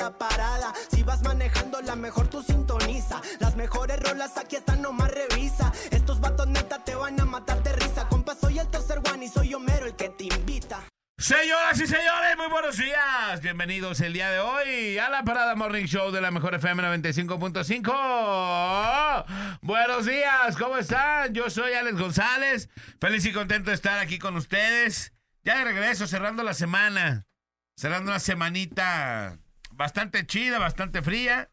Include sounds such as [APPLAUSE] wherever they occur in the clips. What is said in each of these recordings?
la parada. Si vas manejando, la mejor tú sintoniza. Las mejores rolas aquí están, nomás revisa. Estos vatos neta te van a matar de risa. Compa, soy el tercer one y soy Homero el que te invita. Señoras y señores, muy buenos días. Bienvenidos el día de hoy a la Parada Morning Show de la Mejor FM 95.5. Buenos días, ¿cómo están? Yo soy Alex González. Feliz y contento de estar aquí con ustedes. Ya de regreso, cerrando la semana. Cerrando una semanita bastante chida, bastante fría,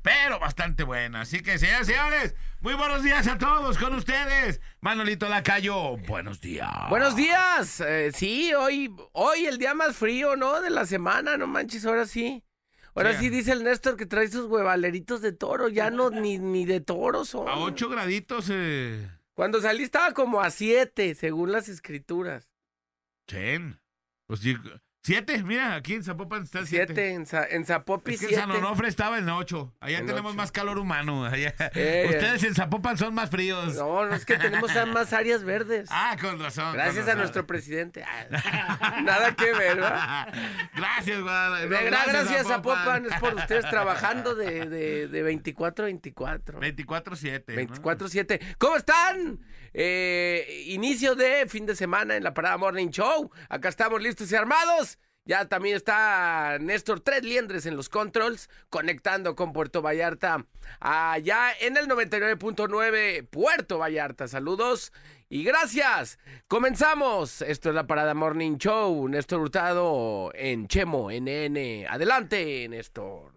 pero bastante buena. Así que, señoras y señores, muy buenos días a todos con ustedes. Manolito Lacayo, buenos días. Buenos días. Eh, sí, hoy, hoy el día más frío, ¿no? De la semana, no manches, ahora sí. Ahora Sí. sí dice el Néstor que trae sus huevaleritos de toro, ya no ni, ni de toros son. A ocho graditos, eh. Cuando salí estaba como a siete, según las escrituras. Chen. Pues sí, siete, mira, aquí en Zapopan está el siete. Siete, en, Za- en Zapopi Es que en siete. San Onofre estaba en ocho. Allá En tenemos ocho. más calor humano. Allá. Eh, Ustedes en Zapopan son más fríos. No, no es que tenemos más áreas verdes. Ah, con razón. con Gracias a nuestro presidente. Ah, [LAUGHS] Nada que ver, ¿verdad? gracias, Guadalajara. No, gracias a Popan, es por ustedes trabajando de, de, de 24 a 24. 24-7. ¿no? 24-7. ¿Cómo están? Eh, inicio de fin de semana en la Parada Morning Show. Acá estamos listos y armados. Ya también está Néstor Tres Liendres en los controls, conectando con Puerto Vallarta. Allá en el 99.9 Puerto Vallarta. Saludos y gracias. Comenzamos. Esto es la Parada Morning Show. Néstor Hurtado en Chemo, NN. Adelante, Néstor.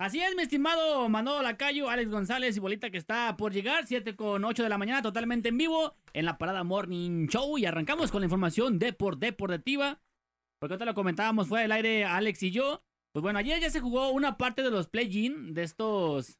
Así es, mi estimado Manolo Lacayo, Alex González y Bolita que está por llegar, 7 con 8 de la mañana, totalmente en vivo, en la Parada Morning Show. Y arrancamos con la información de por deportiva. Porque ahorita lo comentábamos fuera del aire Alex y yo. Pues bueno, ayer ya se jugó una parte de los play-in, de estos...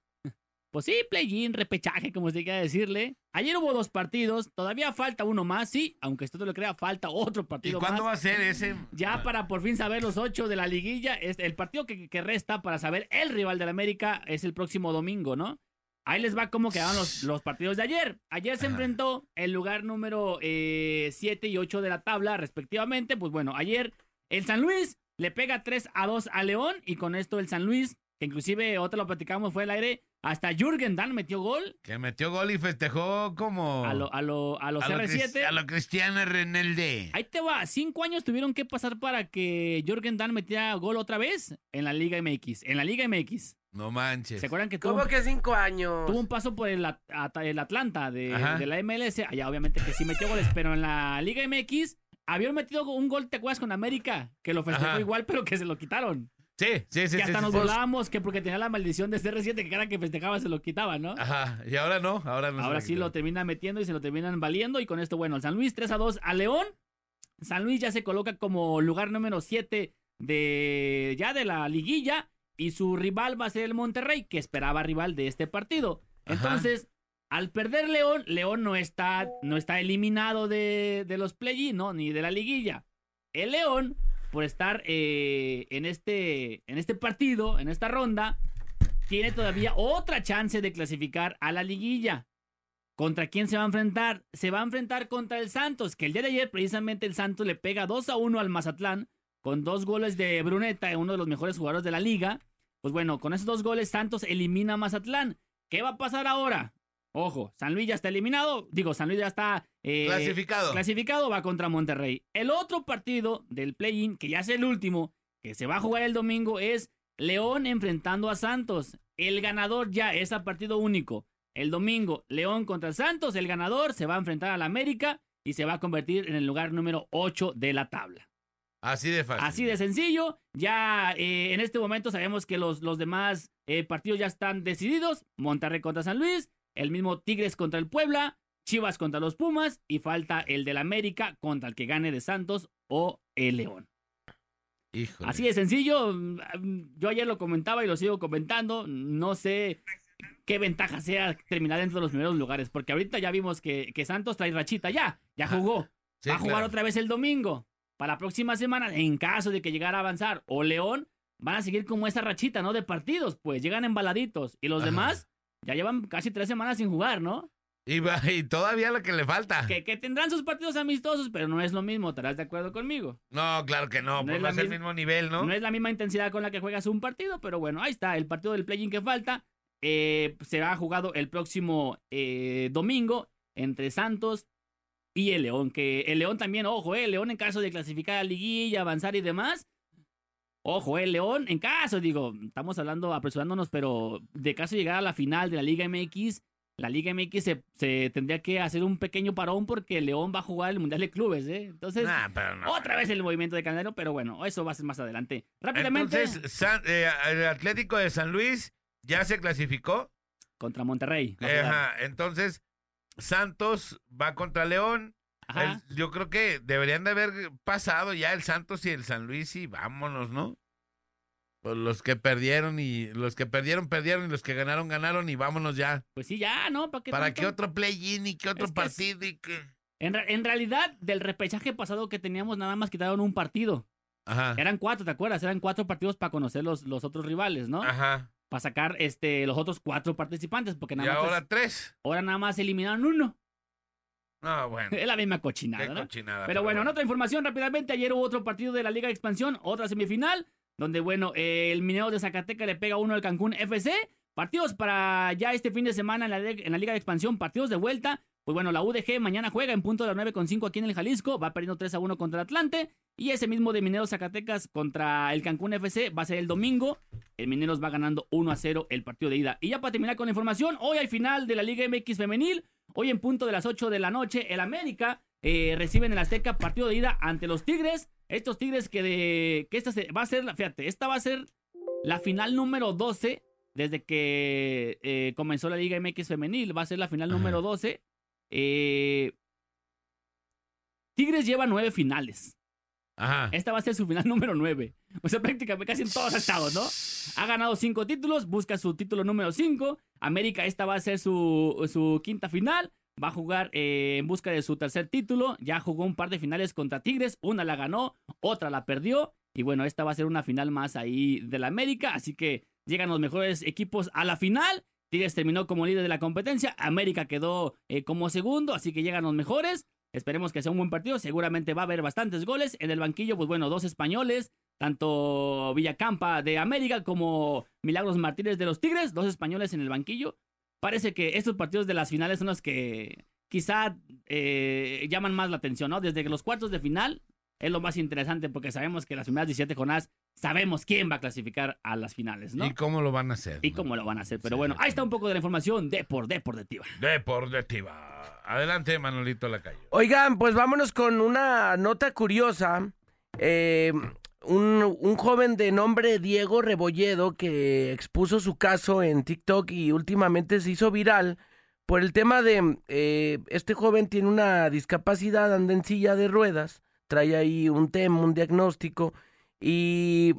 Pues sí, play-in, repechaje, como se quiera decirle. Ayer hubo dos partidos, todavía falta uno más, sí, aunque usted no lo crea, falta otro ¿Y partido cuándo más. va a ser ese? Ya para por fin saber los ocho de la liguilla, el partido que, que resta para saber el rival del América es el próximo domingo, ¿no? Ahí les va cómo quedaron los, los partidos de ayer. Ayer se Ajá. enfrentó el lugar número 7 y 8 de la tabla, respectivamente. Pues bueno, ayer el San Luis le pega 3 a 2 a León y con esto el San Luis, que inclusive otra lo platicamos fue el aire, hasta Jürgen Damm metió gol Que metió gol y festejó como... a, lo, a, lo- a los a lo R7. Cris- a lo Cristiano Renelde. Ahí te va, cinco años tuvieron que pasar para que Jürgen Damm metiera gol otra vez en la Liga MX. En la Liga MX. No manches. ¿Se acuerdan que tuvo, ¿Cómo que cinco años? tuvo un paso por el, el Atlanta de, la MLS? Allá obviamente que sí metió goles, pero en la Liga MX habían metido un gol, ¿te acuerdas con América? Que lo festejó Ajá. igual, pero que se lo quitaron. Sí, sí, sí. que hasta sí, nos sí. burlábamos que porque tenía la maldición de CR7, que cada que festejaba se lo quitaban, ¿no? Ajá, y ahora no, ahora no. Ahora sí lo terminan metiendo y se lo terminan valiendo. Y con esto, bueno, el San Luis 3 a 2 a León. San Luis ya se coloca como lugar número 7 de ya de la liguilla. Y su rival va a ser el Monterrey, que esperaba rival de este partido. Ajá. Entonces, al perder León, León no está, no está eliminado de, de los play ¿no? Ni de la liguilla. El León, por estar eh, en, este, en este partido, en esta ronda, tiene todavía otra chance de clasificar a la liguilla. ¿Contra quién se va a enfrentar? Se va a enfrentar contra el Santos, que el día de ayer precisamente el Santos le pega 2 a 1 al Mazatlán con dos goles de Bruneta, uno de los mejores jugadores de la liga. Pues bueno, con esos dos goles Santos elimina a Mazatlán. ¿Qué va a pasar ahora? Ojo, San Luis ya está eliminado. Digo, San Luis ya está eh, Clasificado. clasificado, va contra Monterrey. El otro partido del play-in, que ya es el último, que se va a jugar el domingo, es León enfrentando a Santos. El ganador ya es a partido único. El domingo, León contra Santos. El ganador se va a enfrentar al América y se va a convertir en el lugar número 8 de la tabla. Así de fácil. Así de sencillo. Ya eh, en este momento sabemos que los, los demás eh, partidos ya están decididos. Monterrey contra San Luis, el mismo Tigres contra el Puebla, Chivas contra los Pumas y falta el del América contra el que gane de Santos o el León. Híjole. Así de sencillo. Yo ayer lo comentaba y lo sigo comentando. No sé qué ventaja sea terminar dentro de los primeros lugares. Porque ahorita ya vimos que, que Santos trae rachita ya. Ya Ajá. jugó. Sí, Va a jugar claro. otra vez el domingo. Para la próxima semana, en caso de que llegara a avanzar, o León, van a seguir como esa rachita, ¿no? De partidos, pues llegan embaladitos. Y los Ajá. demás ya llevan casi tres semanas sin jugar, ¿no? Y, todavía lo que le falta. Que, que tendrán sus partidos amistosos, pero no es lo mismo, ¿estarás de acuerdo conmigo? No, claro que no, No pues es no es el mismo nivel, ¿no? ¿no? es la misma intensidad con la que juegas un partido, pero bueno, ahí está, el partido del play-in que falta. eh, será jugado el próximo eh, domingo entre Santos y el León. Que el León también, ojo, eh, el León en caso de clasificar a liguilla, avanzar y demás. Ojo, el León, en caso, digo, estamos hablando, apresurándonos, pero de caso de llegar a la final de la Liga MX, la Liga MX se, se tendría que hacer un pequeño parón porque el León va a jugar el Mundial de Clubes, ¿eh? Entonces, Nah, pero no. otra vez el movimiento de Canelo, pero bueno, eso va a ser más adelante. Rápidamente Entonces, San- eh, el Atlético de San Luis ya se clasificó. contra Monterrey. Eh. Ajá, entonces, Santos va contra León. Ajá. El- yo creo que deberían de haber pasado ya el Santos y el San Luis y vámonos, ¿no? Pues los que perdieron y los que perdieron, perdieron y los que ganaron, ganaron y vámonos ya. Pues sí, ya, ¿no? ¿Para qué, ¿Para qué otro play-in y qué otro Es que es- partido y qué? En, en realidad, del repechaje pasado que teníamos, nada más quitaron un partido. Ajá. Eran cuatro, ¿te acuerdas? Eran cuatro partidos para conocer los, los otros rivales, ¿no? Ajá. Para sacar este, los otros cuatro participantes, porque Y nada más. ahora tres. ahora nada más eliminaron uno. No, bueno. Es la misma cochinada, ¿no? cochinada. Pero bueno, en otra información rápidamente, ayer hubo otro partido de la Liga de Expansión, otra semifinal, donde bueno, eh, el Minero de Zacatecas le pega uno al Cancún FC. Partidos para ya este fin de semana en la, en la Liga de Expansión, partidos de vuelta. Pues bueno, la UDG mañana juega en punto de las 9.5 aquí en el Jalisco, va perdiendo 3 a 1 contra el Atlante. Y ese mismo de Mineros Zacatecas contra el Cancún FC va a ser el domingo. El Mineros va ganando 1 a 0 el partido de ida. Y ya para terminar con la información, hoy hay final de la Liga MX Femenil. Hoy en punto de las 8 de la noche, el América eh, recibe en el Azteca partido de ida ante los Tigres. Estos Tigres que, de, que esta se- va a ser, la- fíjate, esta va a ser la final número 12 desde que eh, comenzó la Liga MX Femenil. Va a ser la final número 12. Eh, Tigres lleva nueve finales. Ajá. Esta va a ser su final [LAUGHS] número 9. O sea, prácticamente casi en todos estados, ¿no? Ha ganado cinco títulos, busca su título número 5. América, esta va a ser su, su quinta final. Va a jugar eh, en busca de su tercer título. Ya jugó un par de finales contra Tigres. Una la ganó, otra la perdió. Y bueno, esta va a ser una final más ahí de la América. Así que llegan los mejores equipos a la final. Tigres terminó como líder de la competencia. América quedó eh, como segundo. Así que llegan los mejores. Esperemos que sea un buen partido. Seguramente va a haber bastantes goles. En el banquillo, pues bueno, dos españoles. Tanto Villacampa de América como Milagros Martínez de los Tigres. Dos españoles en el banquillo. Parece que estos partidos de las finales son los que quizá eh, llaman más la atención, ¿no? Desde que los cuartos de final es lo más interesante porque sabemos que las primeras 17 jornadas sabemos quién va a clasificar a las finales, ¿no? ¿Y cómo lo van a hacer? Y no? cómo lo van a hacer. Pero Sí, bueno, ahí está un poco de la información de por deportiva. Deportiva. Adelante, Manolito Lacayo. Oigan, pues vámonos con una nota curiosa. Eh, un, un joven de nombre Diego Rebolledo que expuso su caso en TikTok y últimamente se hizo viral por el tema de eh, este joven tiene una discapacidad, anda en silla de ruedas, trae ahí un tema, un diagnóstico y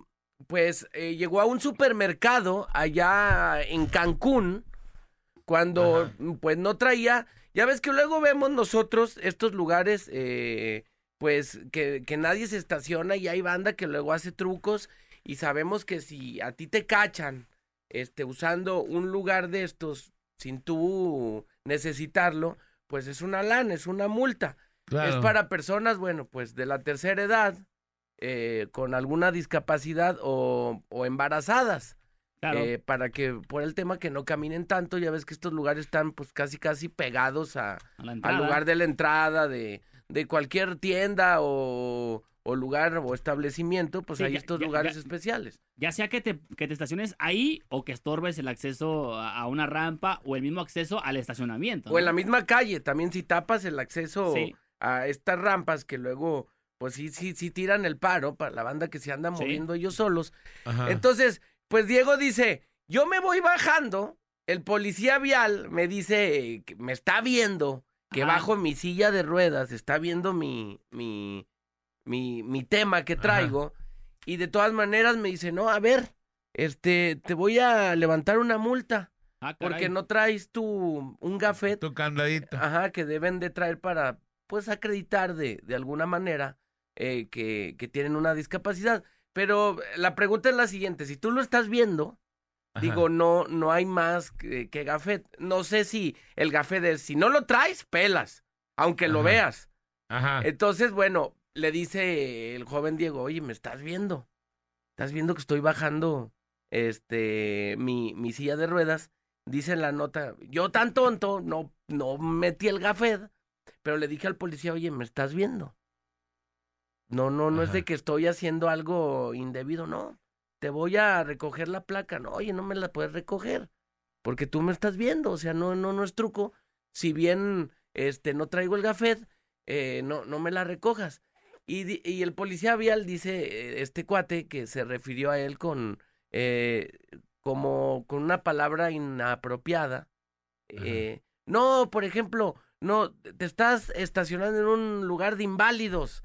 pues eh, llegó a un supermercado allá en Cancún cuando Ajá. pues no traía, ya ves que luego vemos nosotros estos lugares eh, pues que, que nadie se estaciona y hay banda que luego hace trucos y sabemos que si a ti te cachan este usando un lugar de estos sin tú necesitarlo, pues es una lana, es una multa. Es para personas, bueno, pues de la tercera edad, eh, con alguna discapacidad o, o embarazadas. Claro. eh, para que, por el tema que no caminen tanto, ya ves que estos lugares están pues casi casi pegados a, al lugar de la entrada de, de cualquier tienda o, o lugar o establecimiento, pues Sí, hay ya- estos ya- lugares ya- especiales. Ya sea que te, que te estaciones ahí o que estorbes el acceso a una rampa o el mismo acceso al estacionamiento. O en la misma calle, también si tapas el acceso Sí. a estas rampas que luego, pues sí, sí, sí tiran el paro para la banda que se anda Sí. moviendo ellos solos. Ajá. Entonces, pues Diego dice, yo me voy bajando, el policía vial me dice, que me está viendo, que Ajá. bajo mi silla de ruedas, está viendo mi, mi, mi, mi tema que Ajá. traigo, Y de todas maneras me dice, no, a ver, este, te voy a levantar una multa Ah, porque no traes tu, un gafet, Tu candadito. ajá, que deben de traer para, pues, acreditar de, de alguna manera eh, que, que tienen una discapacidad. Pero la pregunta es la siguiente, si tú lo estás viendo, Ajá. Digo, no, no hay más que, que gafet. No sé si el gafet es, si no lo traes, pelas, aunque lo veas. Ajá. Entonces, bueno, le dice el joven Diego, oye, ¿me estás viendo? ¿Estás viendo que estoy bajando este mi, mi silla de ruedas? Dice en la nota, yo tan tonto, no, no metí el gafet, pero le dije al policía, oye, ¿me estás viendo? No, no, no es de que estoy haciendo algo indebido, no. Te voy a recoger la placa. No, oye, no me la puedes recoger. Porque tú me estás viendo. O sea, no, no, no es truco. Si bien este no traigo el gafet, eh, no, no me la recojas. Y, y el policía vial dice, eh, este cuate, que se refirió a él con eh, como con una palabra inapropiada. Eh, no, por ejemplo, no, te estás estacionando en un lugar de inválidos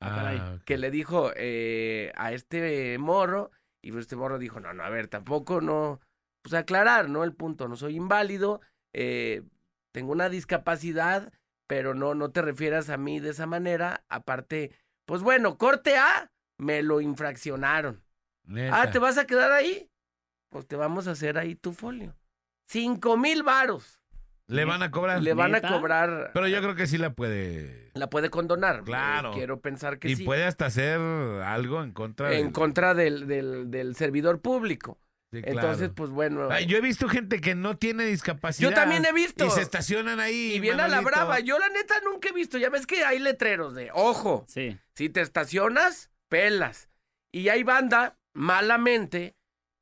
Ah, caray. Ah, que le dijo eh, a este morro, y pues este morro dijo, no, no, a ver, tampoco no, pues aclarar, ¿no? El punto, no soy inválido, eh, tengo una discapacidad, pero no, no te refieras a mí de esa manera, aparte, pues bueno, corte A, me lo infraccionaron. Neta. Ah, ¿te vas a quedar ahí? Pues te vamos a hacer ahí tu folio. Cinco mil varos. Le van a cobrar. Le van a cobrar. Pero yo creo que sí la puede. La puede condonar. Claro. Eh, quiero pensar que Y sí. puede hasta hacer algo en contra en del- contra del, del, del servidor público. Sí, claro. Entonces, pues bueno. Ay, yo he visto gente que no tiene discapacidad. Yo también he visto. Y se estacionan ahí. y viene a la brava. Yo la neta nunca he visto. Ya ves que hay letreros de, ojo, Sí. si te estacionas, pelas. Y hay banda, malamente,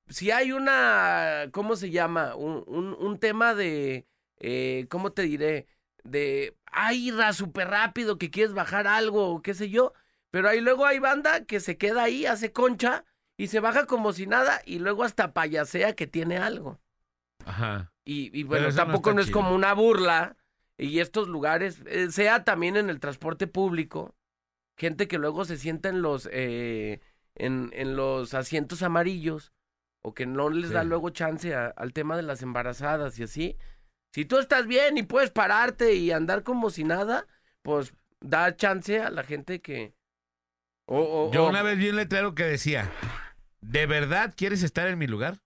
si hay una, ¿cómo se llama? Un, un, un tema de, eh, ¿cómo te diré? De, ay, ra, súper rápido, que quieres bajar algo, o qué sé yo. Pero ahí luego hay banda que se queda ahí, hace concha, y se baja como si nada, y luego hasta payasea que tiene algo. Ajá. Y, y bueno, no tampoco no, es chido. como una burla. Y estos lugares, eh, sea también en el transporte público, gente que luego se sienta en los, eh, en, en los asientos amarillos, o que no les da luego chance a- al tema de las embarazadas y así. Si tú estás bien y puedes pararte y andar como si nada, pues da chance a la gente que... o- o- Yo una vez vi un letrero que decía: ¿De verdad quieres estar en mi lugar?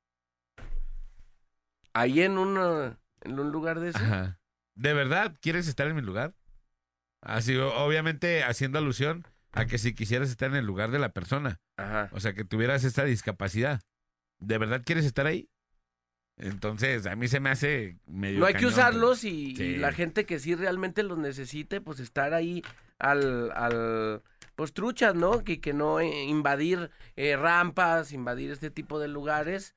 Ahí en, una, en un lugar de eso. Ajá. ¿De verdad quieres estar en mi lugar? Así, obviamente haciendo alusión a que si quisieras estar en el lugar de la persona, Ajá. o sea, que tuvieras esta discapacidad, ¿de verdad quieres estar ahí? Entonces, a mí se me hace medio. No hay que cañón, usarlos y, Sí. y la gente que sí realmente los necesite, pues estar ahí al, al pues truchas, ¿no? Que, que no eh, invadir eh, rampas, invadir este tipo de lugares.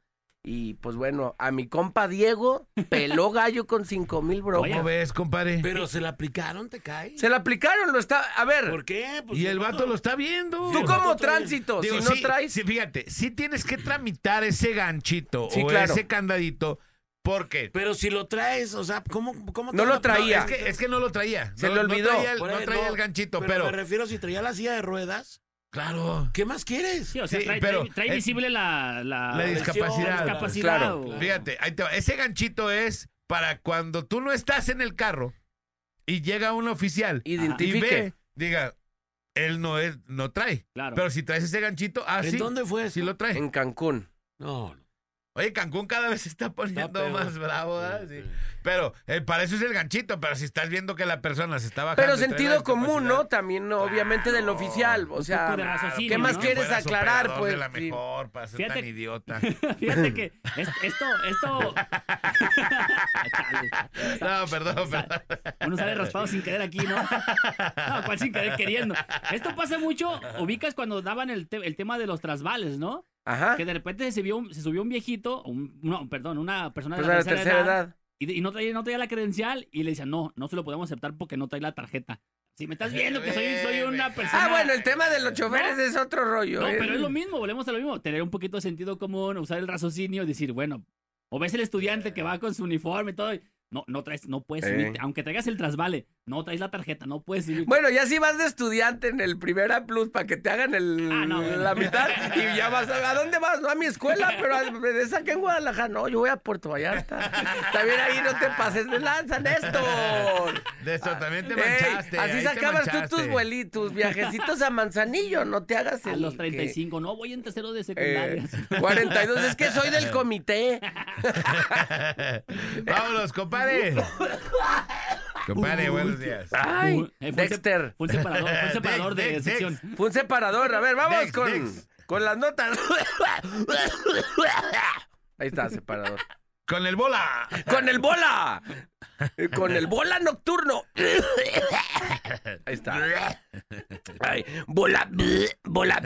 Y pues bueno, a mi compa Diego peló [LAUGHS] gallo con cinco mil ¿Cómo bromas. ves, compadre? Pero se la aplicaron, ¿te cae? Se la aplicaron, lo está. A ver, ¿Por qué? Pues y el vato lo está viendo. tú como tránsito, Digo, si no sí, traes. sí, fíjate, sí tienes que tramitar ese ganchito Sí, o claro. ese candadito, porque Pero si lo traes, o sea, ¿cómo, cómo te No lo traía. es que, es que no lo traía. Se no, le no olvidó. traía el, Por no traía no, el ganchito, pero, pero. me refiero si traía la silla de ruedas, Claro. ¿qué más quieres? Sí, o sea, Sí, trae, pero, trae- trae eh, visible la, la, la discapacidad. discapacidad Claro, o- Fíjate, ahí te va. Ese ganchito es para cuando tú no estás en el carro y llega un oficial y Identifique. ve, diga, él no es, no trae. Claro. Pero si traes ese ganchito, ah, ¿En sí, dónde fue eso? sí lo trae. En Cancún. No, no. Oye, Cancún cada vez se está poniendo más bravo, ¿ah? Sí. Pero eh, para eso es el ganchito, pero si estás viendo que la persona se está bajando. Pero sentido común, ¿no? También, obviamente, del oficial. O sea, ¿qué más quieres aclarar, pues? de la Sí. mejor, para ser Fíjate- tan idiota. [LAUGHS] Fíjate que es- esto, esto. [LAUGHS] No, perdón, Sa- perdón. Uno sale raspado sin querer aquí, ¿no? No, cuál sin querer queriendo. Esto pasa mucho, ubicas cuando daban el, te- el tema de los trasvales, ¿no? Ajá. Que de repente se, vio un- se subió un viejito, un- no, perdón, una persona de la tercera, tercera edad, edad. Y, no, traía, no traía la credencial y le decían, no, no se lo podemos aceptar porque no trae la tarjeta. Si me estás viendo que soy, soy [LAUGHS] una persona... Ah, bueno, el tema de los choferes No. es otro rollo. No, ¿eh? pero es lo [LAUGHS] mismo, volvemos a lo mismo. Tener un poquito de sentido común, usar el raciocinio y decir, bueno, o ves el estudiante que va con su uniforme y todo. y, no, no traes, no puedes Eh. subirte, aunque traigas el trasvale, No traes la tarjeta, no puedes ir. Bueno, ya si vas de estudiante en el primer A Plus para que te hagan el, Ah, no, bueno. la mitad y ya vas a, ¿a dónde vas? No, a mi escuela, pero a- de esa que en Guadalajara. No, yo voy a Puerto Vallarta. También ahí no te pases de lanza, Néstor. De esto también te Ey, manchaste. así sacabas tú tus manchaste. vueli- tus viajecitos a Manzanillo, no te hagas a el los que- 35, no, voy en tercero de Eh, secundaria. 42, es que soy del comité. [LAUGHS] Vámonos, compadre. [LAUGHS] Compadre, buenos días. Ay, Eh, fue un se- Dexter. Fue un separador, fue un [LAUGHS] separador Dex, de Dex, sección. Fue un separador. A ver, vamos Dex, con, Dex. con las notas. [LAUGHS] Ahí está, separador. Con el bola. ¡Con el bola! [LAUGHS] ¡Con el bola nocturno! [LAUGHS] Ahí está. Ay, bola, bola.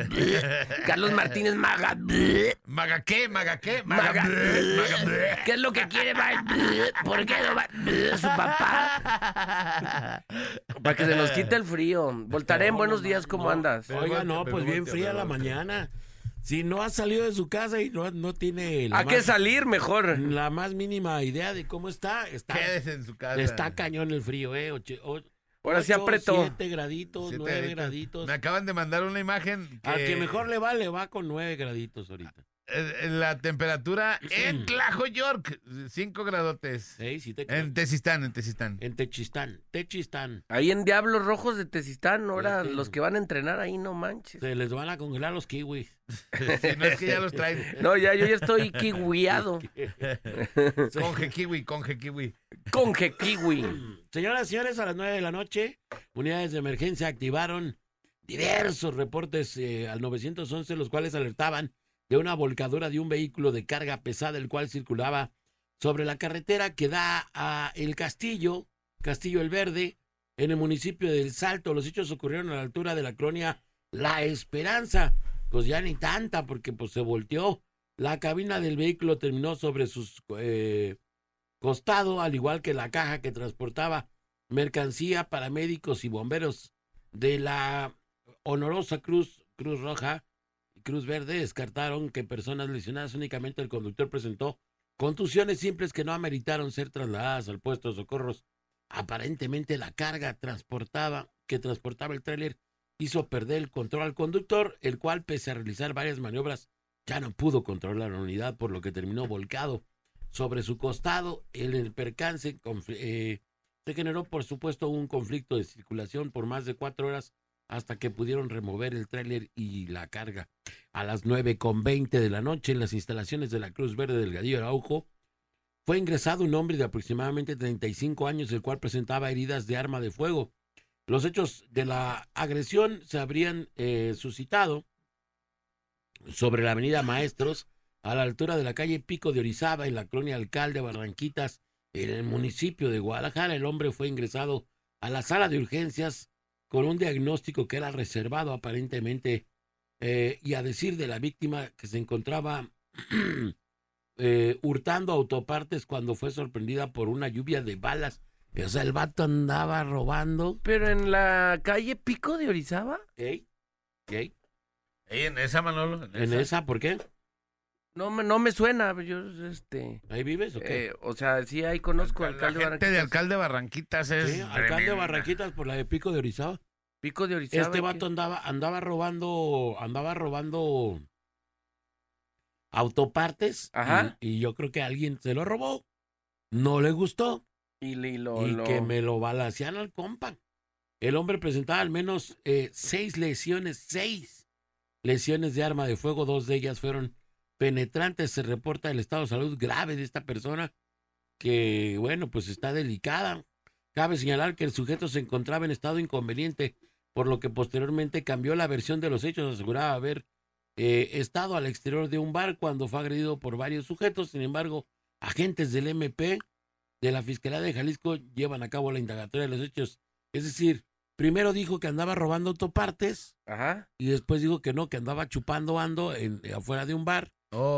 Carlos Martínez Maga. ¿Maga qué? ¿Maga qué? Maga. Maga. ¿Qué es lo que quiere? ¿Por qué no va? Su papá. Para que se nos quite el frío. Voltaré buenos días, ¿cómo andas? Oiga, no, pues bien fría la mañana. Si no ha salido de su casa y no, no tiene la ¿A qué más, salir mejor? la más mínima idea de cómo está, está, Quédese en su casa. está cañón el frío, ¿eh? Oche- o- Ahora sí ocho, apretó. Siete graditos, Siete nueve graditos. graditos. Me acaban de mandar una imagen. Al que mejor le va, le va con nueve graditos ahorita. La temperatura en Tlajo, York, 5 gradotes. Sí, sí te En Tezistán, en Tezistán. En Techistán, Techistán. Ahí en Diablos Rojos de Tezistán, ahora sí. los que van a entrenar ahí, no manches. Se les van a congelar los kiwis. [LAUGHS] Si no es que ya los traen. [LAUGHS] No, ya yo ya estoy kiwiado. [LAUGHS] Conge kiwi, conge kiwi. Conge kiwi. [CLEARS THROAT] Señoras y señores, a las 9 de la noche, unidades de emergencia activaron diversos reportes eh, al 911, los cuales alertaban de una volcadura de un vehículo de carga pesada, el cual circulaba sobre la carretera que da a El Castillo, Castillo el Verde, en el municipio del Salto. Los hechos ocurrieron a la altura de la colonia La Esperanza. Pues ya ni tanta, porque pues se volteó. La cabina del vehículo terminó sobre sus eh, costado, al igual que la caja que transportaba mercancía para médicos y bomberos de la honorosa Cruz, Cruz Roja Cruz Verde descartaron que personas lesionadas únicamente el conductor presentó contusiones simples que no ameritaron ser trasladadas al puesto de socorros. Aparentemente la carga transportaba que transportaba el tráiler hizo perder el control al conductor, el cual pese a realizar varias maniobras ya no pudo controlar la unidad, por lo que terminó volcado sobre su costado. El percance eh, se generó, por supuesto, un conflicto de circulación por más de cuatro horas hasta que pudieron remover el tráiler y la carga. A las nueve con veinte de la noche, en las instalaciones de la Cruz Verde del Gadillo Araujo, fue ingresado un hombre de aproximadamente 35 años, el cual presentaba heridas de arma de fuego. Los hechos de la agresión se habrían eh, suscitado sobre la avenida Maestros, a la altura de la calle Pico de Orizaba, en la colonia Alcalde Barranquitas, en el municipio de Guadalajara. El hombre fue ingresado a la sala de urgencias con un diagnóstico que era reservado aparentemente eh, y a decir de la víctima que se encontraba [CLEARS THROAT] eh, hurtando autopartes cuando fue sorprendida por una lluvia de balas. O sea, el vato andaba robando. Pero en la calle Pico de Orizaba, ¿Ey? ¿Ey? Ey, en esa, Manolo. ¿En esa? ¿Por qué? No me, no me suena, yo, este... ¿Ahí vives o qué? eh, o sea, sí, ahí conozco al La alcalde gente de Barranquitas. alcalde Barranquitas es. Sí, alcalde de tremenda. Barranquitas por la de Pico de Orizaba. Pico de Orizaba. Este ¿qué? vato andaba, andaba robando, andaba robando autopartes. Ajá. Y, y yo creo que alguien se lo robó. No le gustó. Y, le- lo, y lo- que me lo balacean al compa. El hombre presentaba al menos eh, seis lesiones, seis lesiones de arma de fuego. Dos de ellas fueron penetrantes. Se reporta el estado de salud grave de esta persona, que, bueno, pues está delicada. Cabe señalar que el sujeto se encontraba en estado inconveniente, por lo que posteriormente cambió la versión de los hechos. Aseguraba haber eh, estado al exterior de un bar cuando fue agredido por varios sujetos. Sin embargo, agentes del MP de la Fiscalía de Jalisco llevan a cabo la indagatoria de los hechos. Es decir, primero dijo que andaba robando autopartes Ajá. y después dijo que no, que andaba chupando ando en, afuera de un bar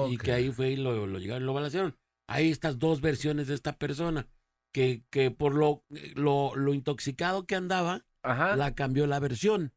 y que ahí fue y lo, lo llegaron y lo balancearon. Hay estas dos versiones de esta persona que, que por lo, lo, lo intoxicado que andaba, Ajá. la cambió la versión.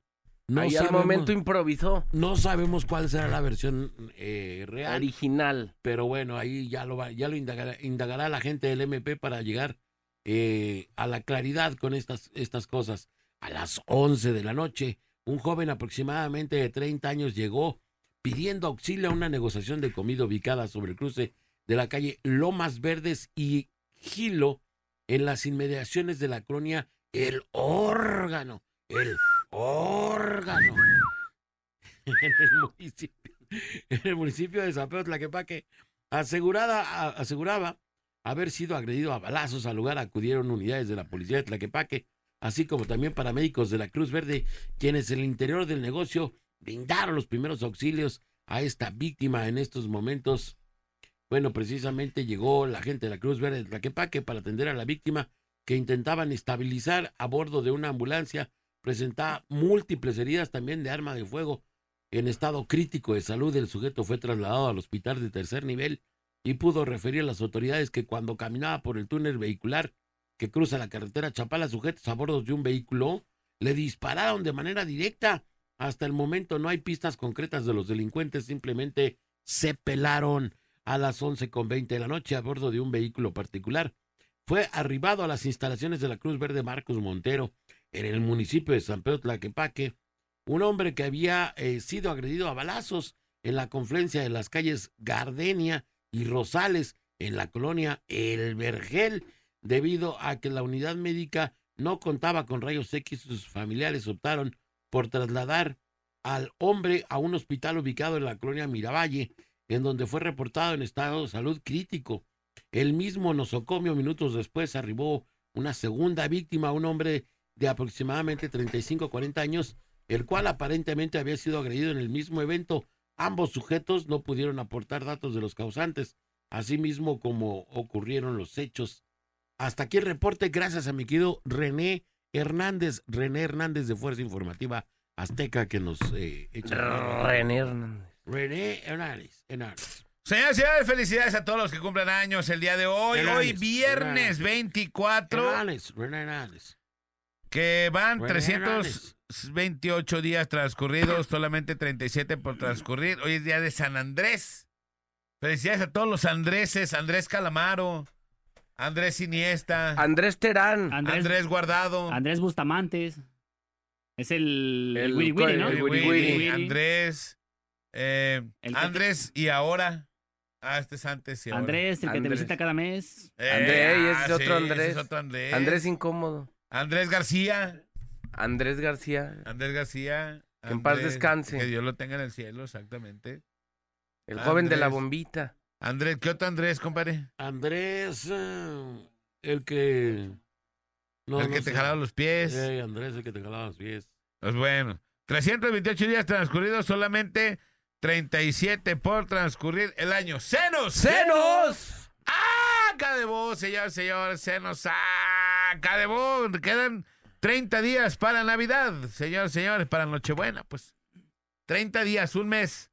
No ahí al sabemos, momento improvisó. no sabemos cuál será la versión eh, real. Original. Pero bueno, ahí ya lo va, ya lo indagará, indagará la gente del MP para llegar eh, a la claridad con estas, estas cosas. A las 11 de la noche, un joven aproximadamente de 30 años llegó pidiendo auxilio a una negociación de comida ubicada sobre el cruce de la calle Lomas Verdes y Gilo en las inmediaciones de la colonia El Órgano. El Órgano. [LAUGHS] En el municipio, el municipio de San Pedro Tlaquepaque, asegurada, aseguraba haber sido agredido a balazos. Al lugar acudieron unidades de la policía de Tlaquepaque, así como también paramédicos de la Cruz Verde, quienes en el interior del negocio brindaron los primeros auxilios a esta víctima en estos momentos. Bueno, precisamente llegó la gente de la Cruz Verde de Tlaquepaque para atender a la víctima que intentaban estabilizar a bordo de una ambulancia. Presentaba múltiples heridas también de arma de fuego. En estado crítico de salud, el sujeto fue trasladado al hospital de tercer nivel y pudo referir a las autoridades que cuando caminaba por el túnel vehicular que cruza la carretera Chapala, sujetos a bordo de un vehículo, le dispararon de manera directa. Hasta el momento no hay pistas concretas de los delincuentes, simplemente se pelaron a las 11.20 de la noche a bordo de un vehículo particular. Fue arribado a las instalaciones de la Cruz Verde Marcos Montero en el municipio de San Pedro Tlaquepaque, un hombre que había eh, sido agredido a balazos en la confluencia de las calles Gardenia y Rosales en la colonia El Vergel, debido a que la unidad médica no contaba con rayos X, sus familiares optaron por trasladar al hombre a un hospital ubicado en la colonia Miravalle, en donde fue reportado en estado de salud crítico. El mismo nosocomio minutos después arribó una segunda víctima, un hombre de aproximadamente 35-40 años, el cual aparentemente había sido agredido en el mismo evento. Ambos sujetos no pudieron aportar datos de los causantes, asimismo como ocurrieron los hechos. Hasta aquí el reporte, gracias a mi querido René Hernández, René Hernández de Fuerza Informativa Azteca, que nos eh, echa- René Hernández. René Hernández, Hernández. Señoras y señores, felicidades a todos los que cumplen años el día de hoy. Hernández, Hoy viernes Hernández. 24, Hernández, René Hernández. que van René Hernández. 328 días transcurridos, [CLEARS THROAT] solamente 37 por transcurrir. Hoy es día de San Andrés. Felicidades a todos los Andreses, Andrés Calamaro, Andrés Iniesta, Andrés Terán. Andrés, Andrés Guardado, Andrés Bustamantes. Es el, El- el Wiri Wiri, ¿no? el Wiri, Wiri. Andrés, eh, El Andrés y ahora. Ah, este es antes y ahora. Andrés, el que te visita cada mes. Eh, Andrés, y ese es ah, otro sí, Andrés. ese es otro Andrés. Andrés Incómodo. Andrés García. Andrés García. Andrés García. Que en paz descanse. Que Dios lo tenga en el cielo, exactamente. El joven de la bombita. Andrés, ¿qué otro Andrés, compadre? Andrés, eh, el que... no, el no que te sé. jalaba los pies. Sí, Andrés, el que te jalaba los pies. Pues bueno, 328 días transcurridos, solamente 37 por transcurrir el año. ¡Senos! ¡Senos! ¡Saca de vos, señor, señor! ¡Senos! ¡Saca de vos! Quedan 30 días para Navidad, señor, señores, para Nochebuena, pues. 30 días, un mes.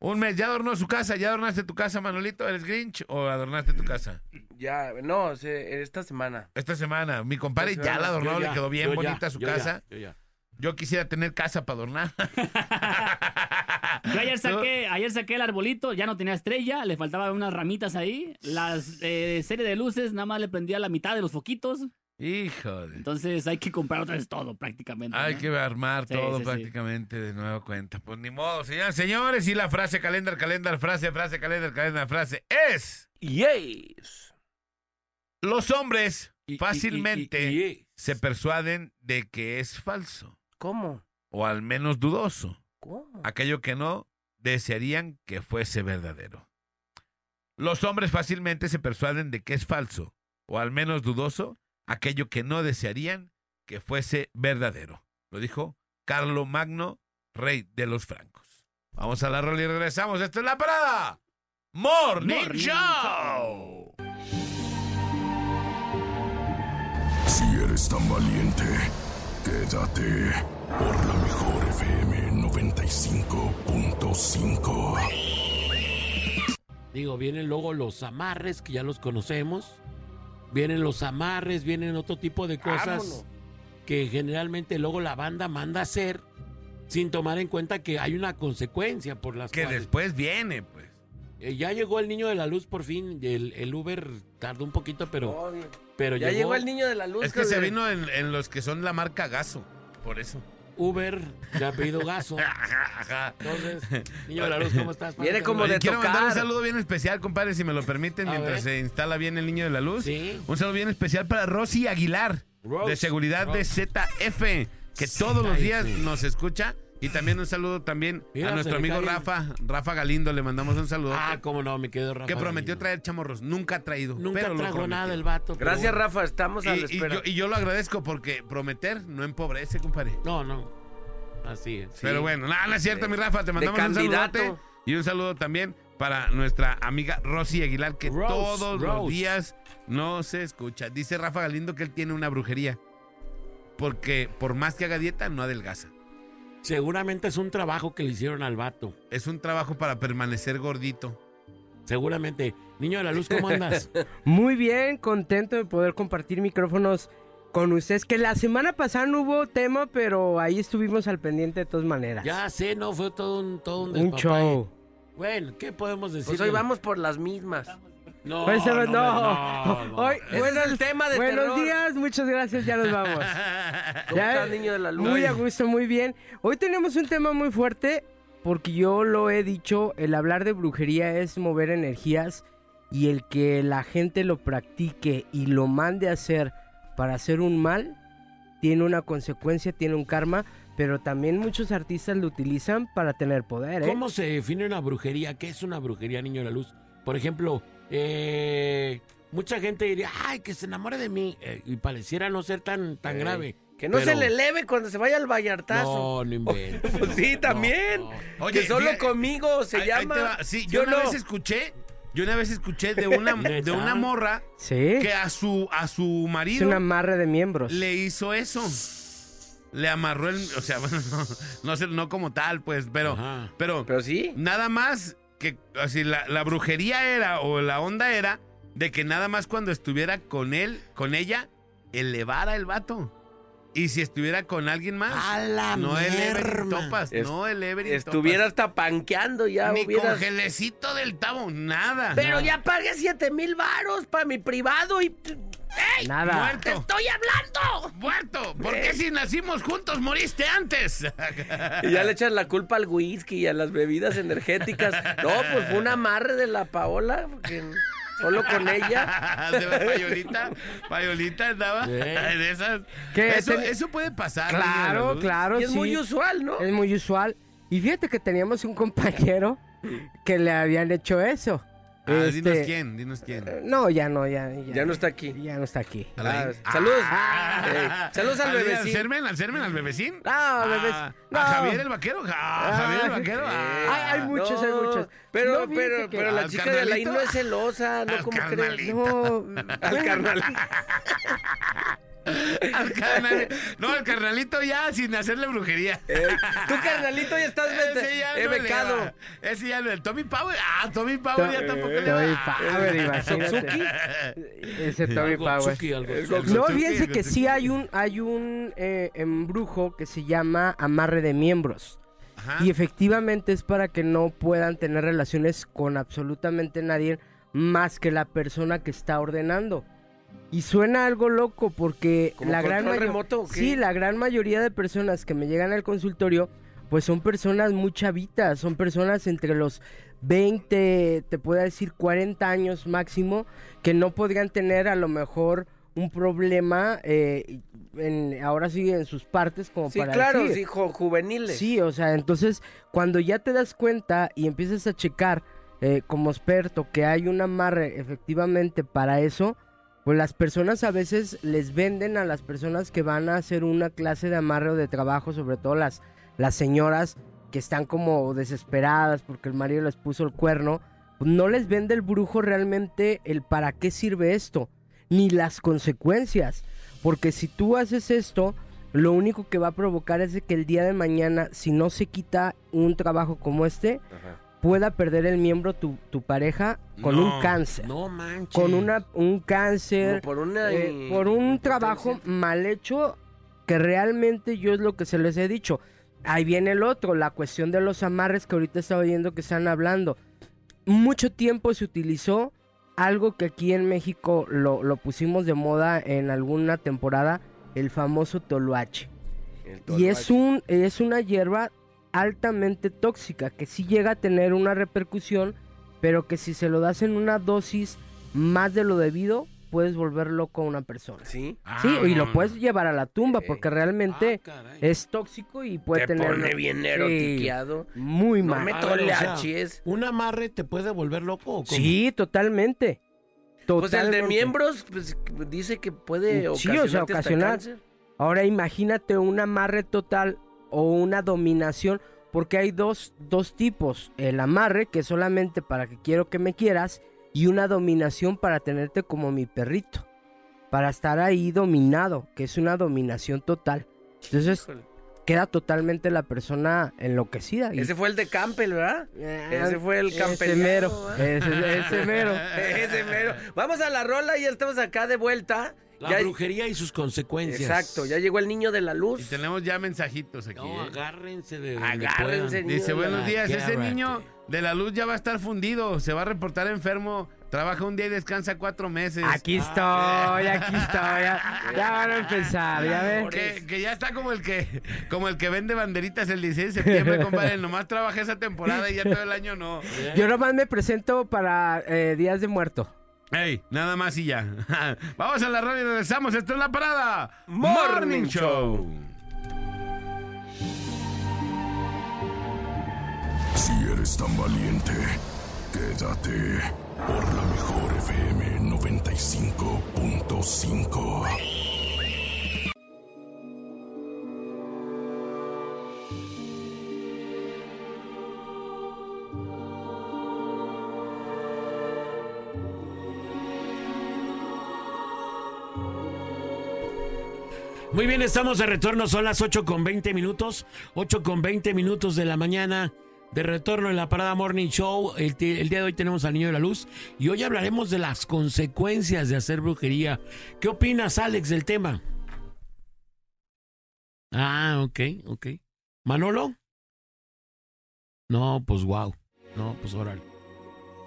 Un mes. ¿Ya adornó su casa? ¿Ya adornaste tu casa, Manolito? ¿Eres Grinch o adornaste tu casa? Ya, no, se- esta semana. Esta semana. Mi compadre Esta ya semana. la adornó, Yo le ya, quedó bien yo ya, bonita su yo ya, casa. yo ya. Yo quisiera tener casa para adornar. [LAUGHS] Yo ayer saqué, ayer saqué el arbolito, ya no tenía estrella, le faltaban unas ramitas ahí. Las eh, serie de luces, nada más le prendía la mitad de los foquitos. Hijo de... Entonces hay que comprar otra vez todo prácticamente. Hay ¿no? que armar Sí, todo sí, sí. prácticamente de nueva cuenta. Pues ni modo, señores, señores. Y la frase calendar, calendar, frase, frase, calendar, calendar, frase es... Yes. Los hombres Y- y- y- fácilmente y- se persuaden de que es falso. ¿Cómo? O al menos dudoso. ¿Cómo? Aquello que no desearían que fuese verdadero. Los hombres fácilmente se persuaden de que es falso. O al menos dudoso. Aquello que no desearían que fuese verdadero. Lo dijo Carlo Magno, rey de los francos. Vamos a la rola y regresamos. Esta es la parada. Morning, Morning Show. Si eres tan valiente, quédate por la mejor FM 95.5. Digo, vienen luego los amarres, que ya los conocemos. Vienen los amarres, vienen otro tipo de cosas Vámonos. que generalmente luego la banda manda a hacer sin tomar en cuenta que hay una consecuencia por las Que cuales- después viene, pues. eh, ya llegó el niño de la luz por fin. El, el Uber tardó un poquito, pero, Obvio. pero Ya llegó, llegó el niño de la luz. Es que se vino en, en los que son la marca Gaso. Por eso. Uber, de apellido Gaso. Ajá. Entonces, niño de la luz, ¿cómo estás? Viene como de Quiero mandar un saludo bien especial, compadre, si me lo permiten, A mientras ver. se instala bien el niño de la luz. Sí. Un saludo bien especial para Rosy Aguilar, Rose, de seguridad de. ZF, que todos los días nos escucha. Y también un saludo también Mira, a nuestro amigo. Rafa, Rafa Galindo, le mandamos un saludo. Ah, cómo no, me quedo Rafa. que prometió Galindo. traer chamorros, nunca ha traído. Nunca pero lo trajo nada el vato. pero Gracias, bueno. Rafa. Estamos a la Y, yo, y yo lo agradezco porque prometer no empobrece, compadre. No, no. Así es. Pero bueno, nada, no es cierto, mi Rafa, te mandamos un saludote. Y un saludo también para nuestra amiga Rosy Aguilar, que Rose, todos los días no se escucha. Dice Rafa Galindo que él tiene una brujería. Porque por más que haga dieta, no adelgaza. Seguramente es un trabajo que le hicieron al vato. Es un trabajo para permanecer gordito. Seguramente. Niño de la luz, ¿cómo andas? [LAUGHS] Muy bien, contento de poder compartir micrófonos con ustedes. Que la semana pasada no hubo tema, pero ahí estuvimos al pendiente de todas maneras. ya sé, no, fue todo un, todo un Un show. Bueno, ¿qué podemos decir? Pues hoy vamos por las mismas. No, Pues, no, no, no, [LAUGHS] no. Hoy, buenos, es el tema de buenos terror. días, muchas gracias, ya nos vamos. [LAUGHS] ¿Cómo Ya, está el niño de la luz? Muy a gusto, muy bien. Hoy tenemos un tema muy fuerte porque yo lo he dicho, el hablar de brujería es mover energías y el que la gente lo practique y lo mande a hacer para hacer un mal tiene una consecuencia, tiene un karma, pero también muchos artistas lo utilizan para tener poder, ¿eh? ¿Cómo se define una brujería? ¿Qué es una brujería, niño de la luz? Por ejemplo, eh, mucha gente diría, ay, que se enamore de mí. eh, y pareciera no ser tan, tan Ey, grave. Que no Pero- se le eleve cuando se vaya al Vallartazo. No, no [LAUGHS] inventes. Pues sí, también. no. Oye, que solo fíjate- conmigo se Ahí- llama. Sí, yo, una no. vez escuché, yo una vez escuché de una, [LAUGHS] de una morra Sí, que a su, a su es marido un amarre de miembros. le hizo eso. Le amarró el, o sea, [LAUGHS] bueno, no, no como tal, pues, pero, Ajá. pero, Pero sí. nada más que, así, la, la brujería era, o la onda era, de que nada más cuando estuviera con él, con ella, elevara el vato. Y si estuviera con alguien más, ¡A la no eleve ni merma! topas, Es- no Estuviera topas. hasta panqueando ya. Ni hubieras- con gelecito del tabo, nada. Pero ya pagué 7 mil varos para mi privado y. ¡Ey! Nada. Muerto. ¡Te estoy hablando! Muerto. ¿Por qué si nacimos juntos moriste antes? [LAUGHS] Y ya le echan la culpa al whisky y a las bebidas energéticas. No, pues fue un amarre de la Paola, porque solo con ella. [LAUGHS] De la Payolita, Payolita andaba Sí. de esas. ¿Qué? Eso, Ten- eso puede pasar. Claro, claro, Y es sí. muy usual, ¿no? Es muy usual. Y fíjate que teníamos un compañero que le habían hecho eso. Ah, Este, dinos quién, dinos quién. No, ya no, ya, ya. Ya no está aquí. Ya no está aquí. Ah, saludos. Ah. Ey, saludos al ¿Al bebecín. Sermen, al Sermen, al bebecín? No, Ah, bebés. No. ¿A Javier el vaquero? Ah, Javier el vaquero. Eh, ah. Ay, hay muchos, hay muchos. Pero, No, pero, que- pero la chica de Alain carnalito. no es celosa, ¿no? Al ¿Cómo crees? No, Al carnal. [LAUGHS] Al carnal- no, el carnalito ya sin hacerle brujería. Ey, Tú, carnalito, ya estás vete- Ese ya eh, no le becado. va. Ese ya no. El Tommy Power. Ah, Tommy Power ya To- tampoco le Tommy va. Power, imagínate. Suzuki. Ese Tommy Power. No, fíjense que sí hay un, hay un eh, embrujo que se llama amarre de miembros. Ajá. Y efectivamente es para que no puedan tener relaciones con absolutamente nadie más que la persona que está ordenando. Y suena algo loco porque ¿Como la gran remoto? Sí, la gran mayoría de personas que me llegan al consultorio pues son personas muy chavitas, son personas entre los 20, te puedo decir 40 años máximo, que no podrían tener a lo mejor un problema, eh, en, ahora sí en sus partes como Sí, para claro, decir. sí, juveniles. Sí, o sea, entonces cuando ya te das cuenta y empiezas a checar eh, como experto que hay un amarre efectivamente para eso, pues las personas a veces les venden a las personas que van a hacer una clase de amarre o de trabajo, sobre todo las, las señoras que están como desesperadas porque el marido les puso el cuerno, pues no les vende el brujo realmente el para qué sirve esto, ni las consecuencias. Porque si tú haces esto, lo único que va a provocar es que el día de mañana, si no se quita un trabajo como este. Pueda perder el miembro tu, tu pareja con No, un cáncer. No manches. Con una, un cáncer, Como por una. eh, por un trabajo mal hecho que realmente yo es lo que se les he dicho. Ahí viene el otro, la cuestión de los amarres que ahorita estaba oyendo que están hablando. mucho tiempo se utilizó algo que aquí en México lo, lo pusimos de moda en alguna temporada, el famoso toloache. El Y es, un, es una hierba altamente tóxica que sí llega a tener una repercusión, pero que si se lo das en una dosis más de lo debido, puedes volver loco a una persona. ¿Sí? Sí, y Ah, lo puedes llevar a la tumba porque realmente Ah, es tóxico y puede Te tener pone bien Sí, erotiqueado. muy No mal. me A ver, o sea, tolaches. ¿Un amarre te puede volver loco o cómo? Sí, totalmente. Pues el de Totalmente. miembros pues, dice que puede Sí, o sea, ocasionarte hasta ocasionar. Ahora imagínate un amarre total o una dominación, porque hay dos, dos tipos. El amarre, que es solamente para que quiero que me quieras, y una dominación para tenerte como mi perrito. Para estar ahí dominado, que es una dominación total. Entonces Híjole. queda totalmente la persona enloquecida. y- Ese fue el de Campbell, ¿verdad? ese fue el Ese campeliano, mero, ese, ese mero. [LAUGHS] Ese mero. Vamos a la rola, ya estamos acá de vuelta. La Ya- brujería y sus consecuencias. Exacto, ya llegó el niño de la Y luz. tenemos ya mensajitos aquí. No, ¿eh? agárrense de Agárrense, niño. Dice, buenos días, ese niño de la luz ya va a estar fundido, se va a reportar enfermo, trabaja un día y descansa cuatro meses. Aquí estoy, aquí estoy. Ya, ya van a empezar, ya ven. Que, que ya está como el que como el que vende banderitas el 16 de septiembre, [LAUGHS] compadre. Nomás trabaja esa temporada y ya todo el año no. Yo nomás me presento para eh, Días de Muerto. Ey, nada más y ya. [LAUGHS] Vamos a la radio y regresamos. Esto es la parada. Morning Show. Si eres tan valiente, quédate por la mejor FM 95.5. Muy bien, estamos de retorno, son las 8 con 20 minutos, 8 con 20 minutos de la mañana, de retorno en la Parada Morning Show. El, el día de hoy tenemos al Niño de la Luz y hoy hablaremos de las consecuencias de hacer brujería. ¿Qué opinas, Alex, del tema? Ah, ok, ok. ¿Manolo? No, pues wow. No, pues órale.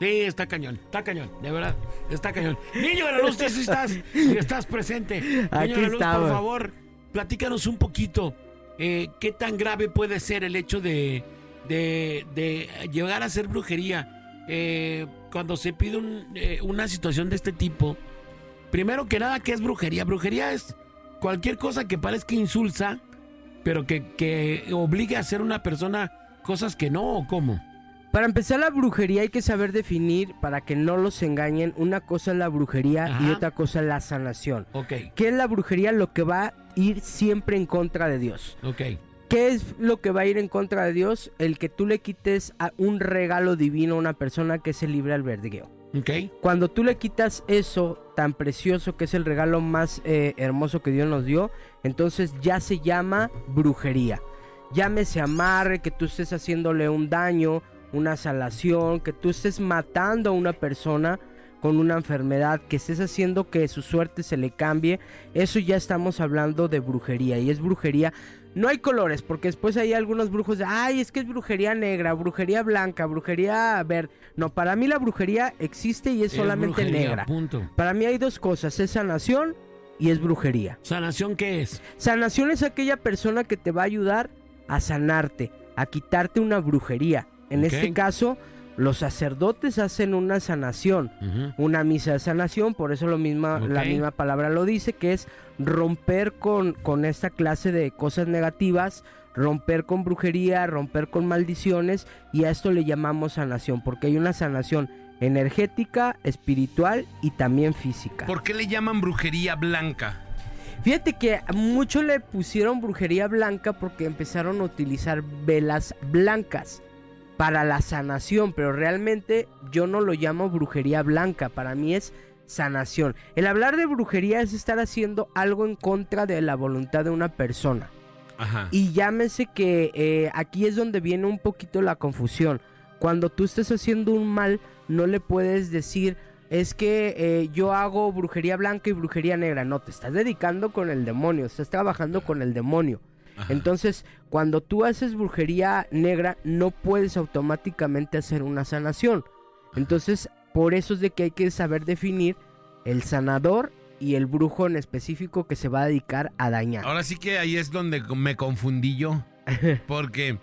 Sí, está cañón, está cañón, de verdad, está cañón. Niño de la Luz, tú sí estás, estás presente. Niño Aquí de la Luz, por estamos. favor, platícanos un poquito. eh, ¿Qué tan grave puede ser el hecho de, de, de llegar a hacer brujería? Eh, cuando se pide un, eh, una situación de este tipo, primero que nada, ¿qué es brujería? Brujería es cualquier cosa que parezca insulsa, pero que, que obligue a hacer una persona cosas que no, ¿o cómo? Para empezar la brujería hay que saber definir para que no los engañen. Una cosa es la brujería y otra cosa es la sanación. Ok, ¿Qué es la brujería? Lo que va ir siempre en contra de Dios. ok. ¿Qué es lo que va a ir en contra de Dios? El que tú le quites a un regalo divino a una persona que es el libre albedrío. Ok, Cuando tú le quitas eso tan precioso que es el regalo más eh, hermoso que Dios nos dio, entonces ya se llama brujería. Llámese amarre, que tú estés haciéndole un daño, una salación, que tú estés matando a una persona con una enfermedad, que estés haciendo que su suerte se le cambie, eso ya estamos hablando de brujería y es brujería. No hay colores, porque después hay algunos brujos de, ay, es que es brujería negra, brujería blanca, brujería verde. No, para mí la brujería existe y es, Es solamente brujería, negra. Punto. Para mí hay dos cosas, es sanación y es brujería. ¿Sanación qué es? Sanación es aquella persona que te va a ayudar a sanarte, a quitarte una brujería. En este caso, los sacerdotes hacen una sanación, una misa de sanación, por eso lo misma, la misma palabra lo dice, que es romper con, con esta clase de cosas negativas, romper con brujería, romper con maldiciones, y a esto le llamamos sanación, porque hay una sanación energética, espiritual y también física. ¿Por qué le llaman brujería blanca? Fíjate que mucho le pusieron brujería blanca porque empezaron a utilizar velas blancas para la sanación, pero realmente yo no lo llamo brujería blanca, para mí es sanación. El hablar de brujería es estar haciendo algo en contra de la voluntad de una persona. Ajá. Y llámese que eh, aquí es donde viene un poquito la confusión. Cuando tú estés haciendo un mal, no le puedes decir, es que eh, yo hago brujería blanca y brujería negra. No, te estás dedicando con el demonio, estás trabajando con el demonio. Ajá. Entonces, cuando tú haces brujería negra, no puedes automáticamente hacer una sanación. Entonces, por eso es de que hay que saber definir el sanador y el brujo en específico que se va a dedicar a dañar. Ahora sí que ahí es donde me confundí yo. [LAUGHS] Porque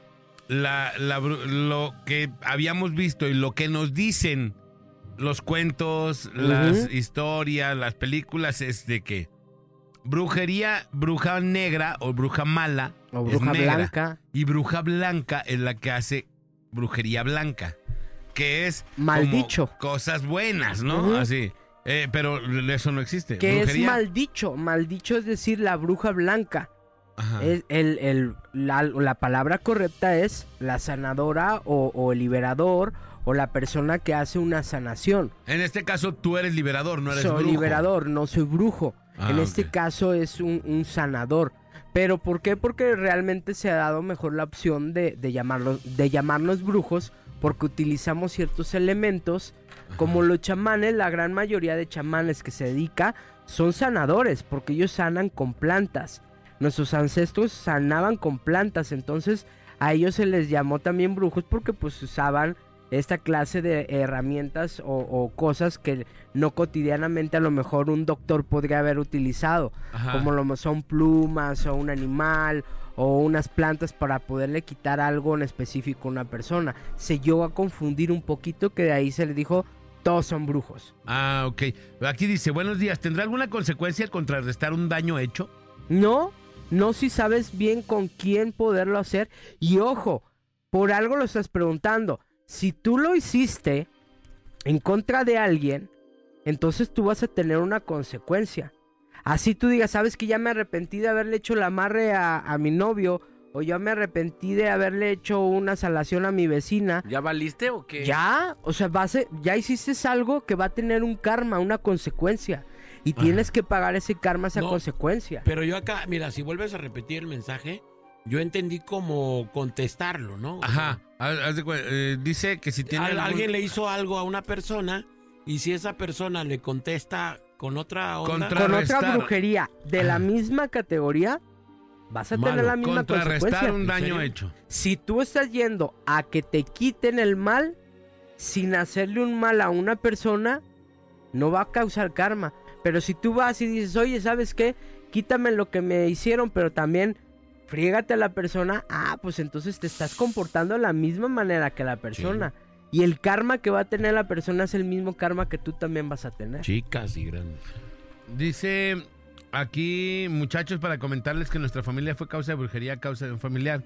la, la bru- lo que habíamos visto y lo que nos dicen los cuentos, las historias, las películas es de que brujería, bruja negra o bruja mala o es bruja negra. blanca, y bruja blanca es la que hace brujería blanca, que es Mal como dicho. cosas buenas, ¿no? Así. Eh, pero eso no existe. que es mal dicho. Mal dicho es decir la bruja blanca. Ajá. Es el, el- la, la palabra correcta es la sanadora o, o el liberador o la persona que hace una sanación. En este caso tú eres liberador, no eres soy brujo. liberador, no soy brujo. Ah, en este caso es un, un sanador. ¿Pero por qué? Porque realmente se ha dado mejor la opción de, de llamarnos brujos porque utilizamos ciertos elementos como los chamanes, la gran mayoría de chamanes que se dedica son sanadores porque ellos sanan con plantas. Nuestros ancestros sanaban con plantas, entonces a ellos se les llamó también brujos porque pues usaban esta clase de herramientas o, o cosas que no cotidianamente a lo mejor un doctor podría haber utilizado, Ajá. como lo son plumas o un animal o unas plantas para poderle quitar algo en específico a una persona. Se llegó a confundir un poquito que de ahí se le dijo todos son brujos. Ah, ok. Aquí dice, buenos días, ¿tendrá alguna consecuencia el contrarrestar un daño hecho? No, no si sabes bien con quién poderlo hacer. Y ojo, por algo lo estás preguntando. Si tú lo hiciste en contra de alguien, entonces tú vas a tener una consecuencia. Así tú digas, sabes que ya me arrepentí de haberle hecho el amarre a, a mi novio, o ya me arrepentí de haberle hecho una salación a mi vecina. ¿Ya valiste o qué? Ya, o sea, vas a- ya hiciste algo que va a tener un karma, una consecuencia. Y tienes que pagar ese karma, esa No, consecuencia. Pero yo acá, mira, si vuelves a repetir el mensaje, yo entendí como contestarlo, ¿no? Ajá. Eh, dice que si tiene al- algún- alguien le hizo algo a una persona y si esa persona le contesta con otra onda, con otra brujería de la misma categoría, vas a Malo. tener la misma contrarrestar consecuencia. un ¿En daño hecho. Si tú estás yendo a que te quiten el mal sin hacerle un mal a una persona, no va a causar karma. Pero si tú vas y dices, oye, ¿sabes qué? Quítame lo que me hicieron, pero también friégate a la persona, ah, pues entonces te estás comportando de la misma manera que la persona. Y el karma que va a tener la persona es el mismo karma que tú también vas a tener. chicas y grandes. Dice aquí, muchachos, para comentarles que nuestra familia fue causa de brujería, causa de un familiar.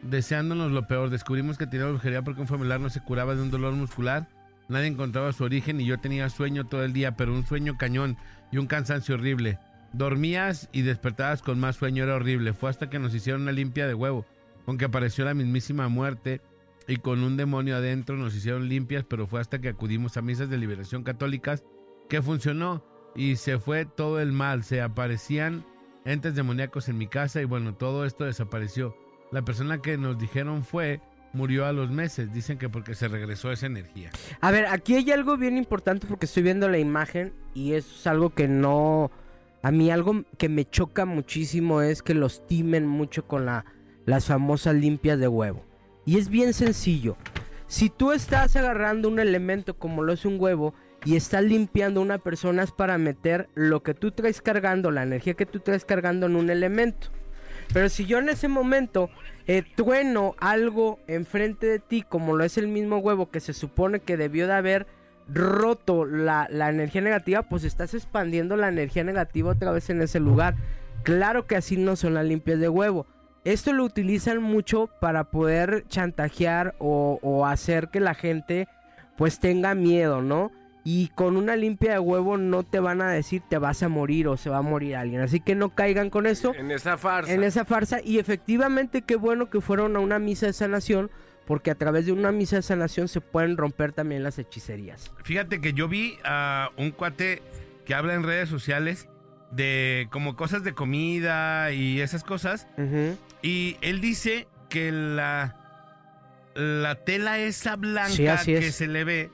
Deseándonos lo peor, descubrimos que tenía brujería porque un familiar no se curaba de un dolor muscular. Nadie encontraba su origen y yo tenía sueño todo el día, pero un sueño cañón y un cansancio horrible. Dormías y despertabas con más sueño, era horrible. Fue hasta que nos hicieron una limpia de huevo, aunque apareció la mismísima muerte y con un demonio adentro nos hicieron limpias, pero fue hasta que acudimos a misas de liberación católicas que funcionó y se fue todo el mal. Se aparecían entes demoníacos en mi casa y bueno, todo esto desapareció. La persona que nos dijeron fue, murió a los meses. Dicen que porque se regresó esa energía. A ver, aquí hay algo bien importante porque estoy viendo la imagen y es algo que no... A mí algo que me choca muchísimo es que los timen mucho con la, las famosas limpias de huevo. Y es bien sencillo. Si tú estás agarrando un elemento como lo es un huevo y estás limpiando una persona es para meter lo que tú traes cargando, la energía que tú traes cargando en un elemento. Pero si yo en ese momento eh, trueno algo enfrente de ti, como lo es el mismo huevo que se supone que debió de haber roto la, la energía negativa, pues estás expandiendo la energía negativa otra vez en ese lugar. Claro que así no son las limpias de huevo. Esto lo utilizan mucho para poder chantajear o, o hacer que la gente pues tenga miedo, ¿no? Y con una limpia de huevo no te van a decir te vas a morir o se va a morir alguien. Así que no caigan con eso En esa farsa. en esa farsa. Y efectivamente, qué bueno que fueron a una misa de sanación, porque a través de una misa de sanación se pueden romper también las hechicerías. Fíjate que yo vi a un cuate que habla en redes sociales de como cosas de comida y esas cosas. Y él dice que la, la tela esa blanca Sí, que es. se le ve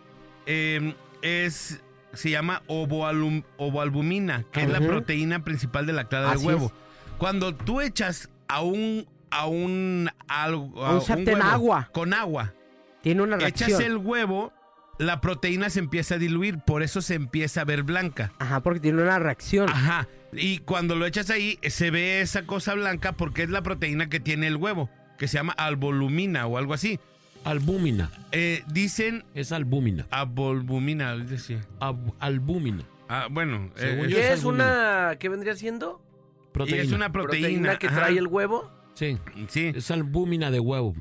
eh, es se llama ovoalum- ovoalbumina, que es la proteína principal de la clara del Así huevo. es. Cuando tú echas a un a un algo A un sartén huevo agua. con agua, Tiene una echas reacción. el huevo la proteína se empieza a diluir, por eso se empieza a ver blanca. Ajá, porque tiene una reacción. Ajá. Y cuando lo echas ahí, se ve esa cosa blanca porque es la proteína que tiene el huevo, que se llama albulumina o algo así. Albúmina. Eh, dicen Es albúmina. albulumina, dice. Ab- albúmina. Ah, bueno, eh, Según es- yo ¿Qué es albúmina. una... ¿Qué vendría siendo? y Proteína. es una Proteína, proteína, que ajá. trae el huevo. Sí, Sí. es albúmina de huevo.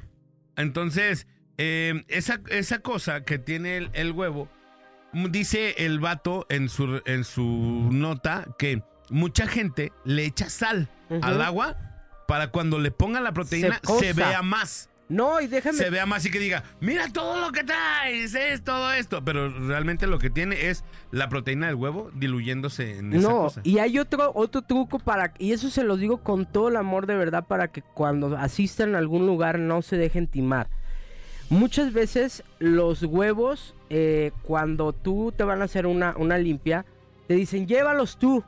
Entonces, eh, esa, esa cosa que tiene el, el huevo, dice el vato en su, en su nota que mucha gente le echa sal al agua para cuando le pongan la proteína Se se vea más. No, y déjame. Se vea más y que diga, mira todo lo que traes, es todo esto. Pero realmente lo que tiene es la proteína del huevo diluyéndose en esa No, cosa. y hay otro, otro truco para, y eso se los digo con todo el amor de verdad para que cuando asistan a algún lugar no se dejen timar. Muchas veces los huevos, eh, cuando tú te van a hacer una, una limpia, te dicen llévalos tú.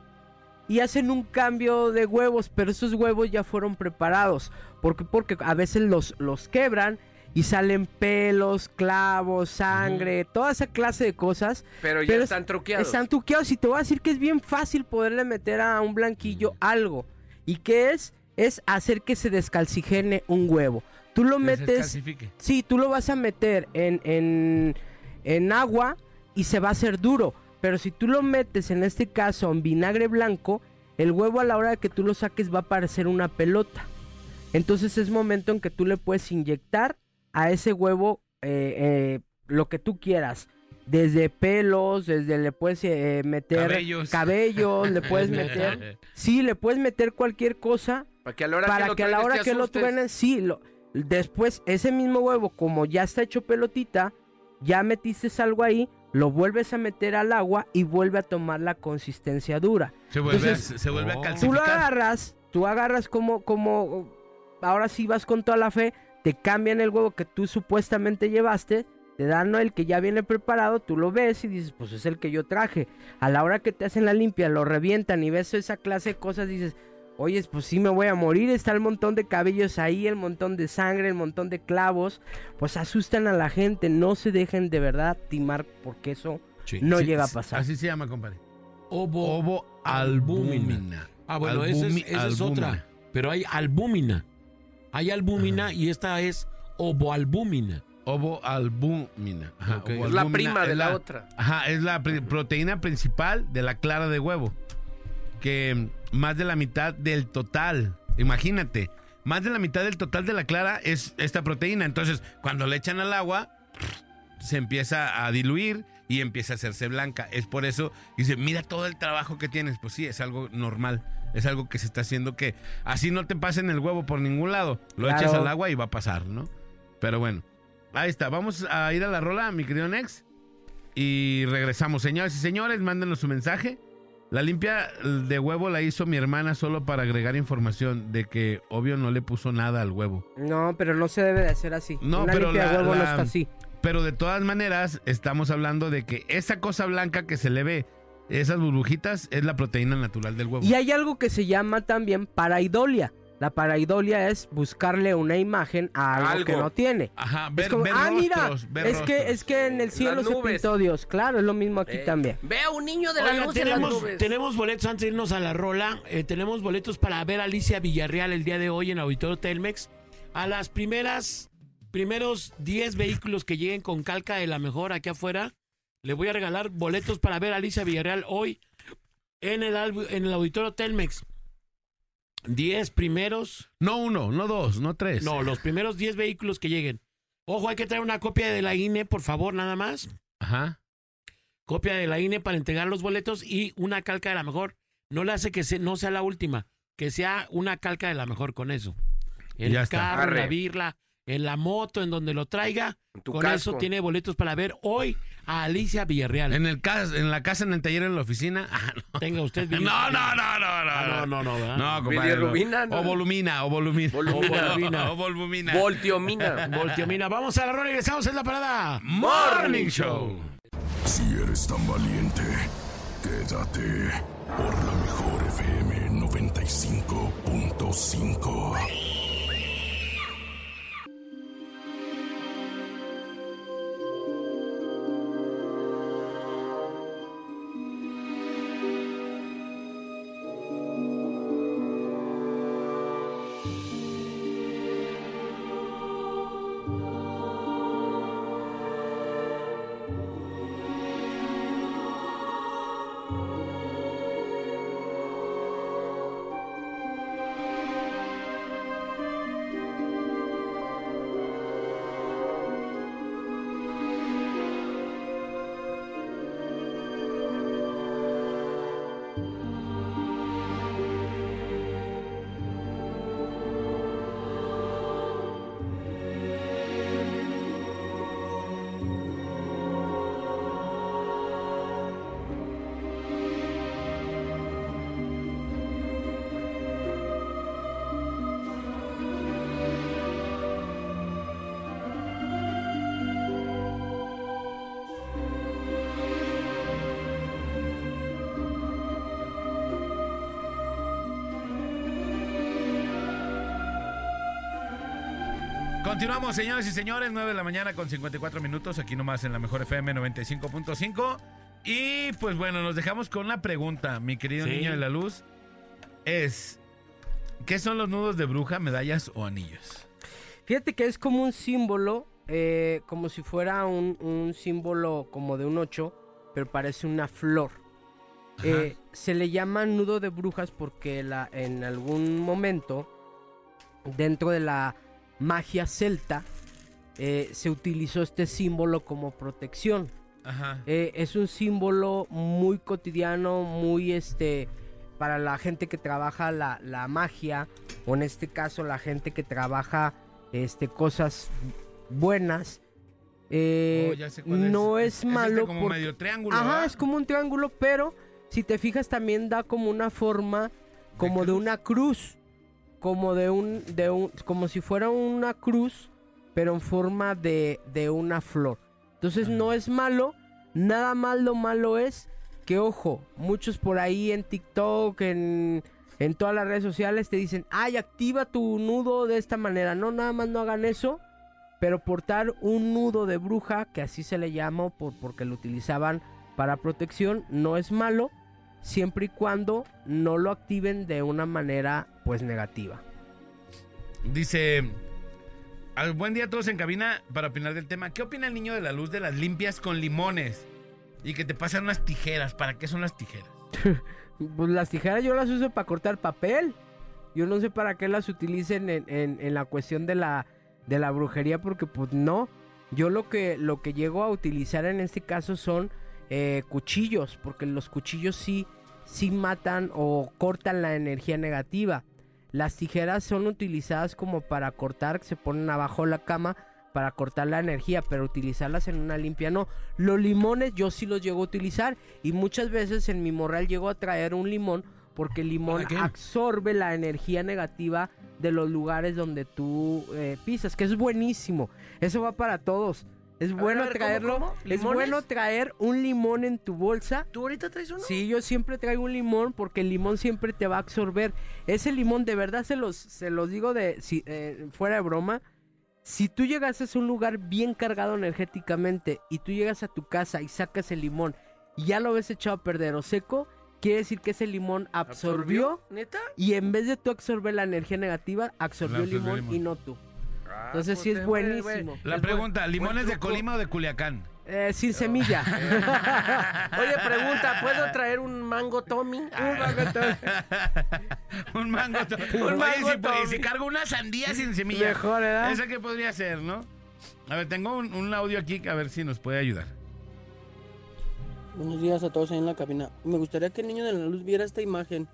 Y hacen un cambio de huevos, pero esos huevos ya fueron preparados. ¿Por qué? Porque a veces los, los quebran y salen pelos, clavos, sangre, toda esa clase de cosas. Pero ya Pero están truqueados. Están truqueados y te voy a decir que es bien fácil poderle meter a un blanquillo algo. ¿Y qué es? Es hacer que se descalcigene un huevo. Tú lo Que metes, sí, tú lo vas a meter en, en, en agua y se va a hacer duro. Pero si tú lo metes, en este caso, en vinagre blanco, el huevo a la hora de que tú lo saques va a parecer una pelota. Entonces es momento en que tú le puedes inyectar a ese huevo eh, eh, lo que tú quieras. Desde pelos, desde le puedes eh, meter Cabellos. cabellos, le [LAUGHS] puedes meter... Sí, le puedes meter cualquier cosa Para que a la hora para que, lo que a la hora que lo truenen, sí, lo, después ese mismo huevo, como ya está hecho pelotita, ya metiste algo ahí, lo vuelves a meter al agua y vuelve a tomar la consistencia dura. Se vuelve, Entonces, a, se vuelve a oh. Tú lo calcificar. agarras, tú agarras como, como, ahora sí vas con toda la fe, te cambian el huevo que tú supuestamente llevaste, te dan el que ya viene preparado, tú lo ves y dices, pues es el que yo traje. A la hora que te hacen la limpia, lo revientan y ves esa clase de cosas, dices, oye, pues sí me voy a morir, está el montón de cabellos ahí, el montón de sangre, el montón de clavos, pues asustan a la gente, no se dejen de verdad timar porque eso Sí. no Sí, llega a pasar. Así se llama, compadre. Ovo. Ovo albúmina. albúmina. Ah, bueno, esa es, esa es otra. Pero hay albúmina. Hay albúmina y esta es ovoalbúmina. Ovo albúmina. Ajá, Ok. ovo Es la albúmina prima de es la otra. Ajá, es la proteína principal de la clara de huevo. Que más de la mitad del total, imagínate, más de la mitad del total de la clara es esta proteína. Entonces, cuando le echan al agua, se empieza a diluir y empieza a hacerse blanca. Es por eso, dice, mira todo el trabajo que tienes. Pues sí, es algo normal. Es algo que se está haciendo que así no te pasen el huevo por ningún lado. Lo Claro. echas al agua y va a pasar, ¿no? Pero bueno, ahí está. Vamos a ir a la rola, mi querido Nex. Y regresamos. Señores y señores, mándenos su mensaje. La limpia de huevo la hizo mi hermana solo para agregar información de que obvio no le puso nada al huevo. No, pero no se debe de hacer así. No, Una pero limpia de la- huevo no está así. Pero de todas maneras, estamos hablando de que esa cosa blanca que se le ve, esas burbujitas, es la proteína natural del huevo. Y hay algo que se llama también paraidolia. La paraidolia es buscarle una imagen a algo, Algo. que no tiene. Ajá, Es ver, como, ver ah, mira, ver es que, es que en el cielo se pintó Dios. Claro, es lo mismo aquí Eh, también. Ve a un niño de la Oiga, luz en las tenemos, nubes. tenemos boletos antes de irnos a la rola. eh, tenemos boletos para ver a Alicia Villarreal el día de hoy en Auditorio Telmex. A las primeras, primeros 10 vehículos que lleguen con calca de la mejor aquí afuera, le voy a regalar boletos para ver a Alicia Villarreal hoy en el, albu- en el Auditorio Telmex. 10 primeros, No uno, no dos, no tres. no, los primeros 10 vehículos que lleguen. Ojo, hay que traer una copia de la INE, por favor, nada más. Ajá. copia de la INE para entregar los boletos y una calca de la mejor. No le hace que se, no sea la última, que sea una calca de la mejor con eso. Ya el está. carro, la birla, en la moto, en donde lo traiga. Con casco. eso tiene boletos para ver hoy a Alicia Villarreal. En el cas- en la casa, en el taller, en la oficina. [LAUGHS] Ah, no. Tenga usted [LAUGHS] No, no, no, no, no. Ah, no, no, no, ¿verdad? No, compadre. no. O volumina, o volumina. [LAUGHS] Volumina. O volumina. Voltiomina. Voltiomina, vamos a la rola y regresamos en la parada. Morning Show. Si eres tan valiente, quédate por la mejor FM 95.5. Continuamos, señores y señores, 9 de la mañana con 54 minutos, aquí nomás en la mejor FM 95.5. Y pues bueno, nos dejamos con una pregunta, mi querido Sí. niño de la luz. Es, ¿qué son los nudos de bruja, medallas o anillos? Fíjate que es como un símbolo, eh, como si fuera un, un símbolo como de un 8, pero parece una flor. Eh, se le llama nudo de brujas porque la, en algún momento, dentro de la magia celta, eh, se utilizó este símbolo como protección. Ajá. Eh, es un símbolo muy cotidiano, muy este para la gente que trabaja la, la magia, o en este caso la gente que trabaja este cosas buenas. Eh, Oh, no es, este malo como porque- medio triángulo, Ajá, ¿verdad? es como un triángulo, pero si te fijas también da como una forma como de, una cruz, como de un de un como si fuera una cruz, pero en forma de, de una flor. Entonces no es malo, nada más lo malo es que ojo, muchos por ahí en TikTok, en en todas las redes sociales te dicen, "Ay, activa tu nudo de esta manera." No, nada más no hagan eso. Pero portar un nudo de bruja, que así se le llama por, porque lo utilizaban para protección, no es malo, siempre y cuando no lo activen de una manera pues negativa. Dice, al buen día a todos en cabina para opinar del tema. ¿Qué opina el niño de la luz de las limpias con limones? Y que te pasan unas tijeras. ¿Para qué son las tijeras? [LAUGHS] Pues las tijeras yo las uso para cortar papel. Yo no sé para qué las utilicen en, en- en la cuestión de la, de la brujería, porque pues no. Yo lo que, lo que llego a utilizar en este caso son eh, cuchillos, porque los cuchillos sí, sí matan o cortan la energía negativa. Las tijeras son utilizadas como para cortar, se ponen abajo la cama para cortar la energía, pero utilizarlas en una limpia no. Los limones yo sí los llego a utilizar y muchas veces en mi morral llego a traer un limón porque el limón absorbe la energía negativa de los lugares donde tú eh, pisas, que es buenísimo. Eso va para todos. Es bueno a ver, ¿cómo, traerlo. cómo? Es bueno traer un limón en tu bolsa ¿Tú ahorita traes uno? Sí, yo siempre traigo un limón porque el limón siempre te va a absorber. Ese limón, de verdad se los, se los digo de si, eh, fuera de broma. Si tú llegas a un lugar bien cargado energéticamente y tú llegas a tu casa y sacas el limón y ya lo ves echado a perder o seco, quiere decir que ese limón absorbió, ¿Neta? y en vez de tú absorber la energía negativa, absorbió el limón, el limón. y no tú. Ah, Entonces sí es pues, buenísimo. La Es pregunta, buen- ¿limones buen de. Colima o de Culiacán? Eh, sin semilla. [LAUGHS] Oye, pregunta, ¿puedo traer un mango Tommy? [LAUGHS] un mango. to- [LAUGHS] Un Oye, mango si, Tommy. si cargo una sandía sin semilla. Mejor, ¿verdad? ¿Esa qué podría ser, no? A ver, tengo un, un audio aquí a ver si nos puede ayudar. Buenos días a todos ahí en la cabina. Me gustaría que el niño de la luz viera esta imagen.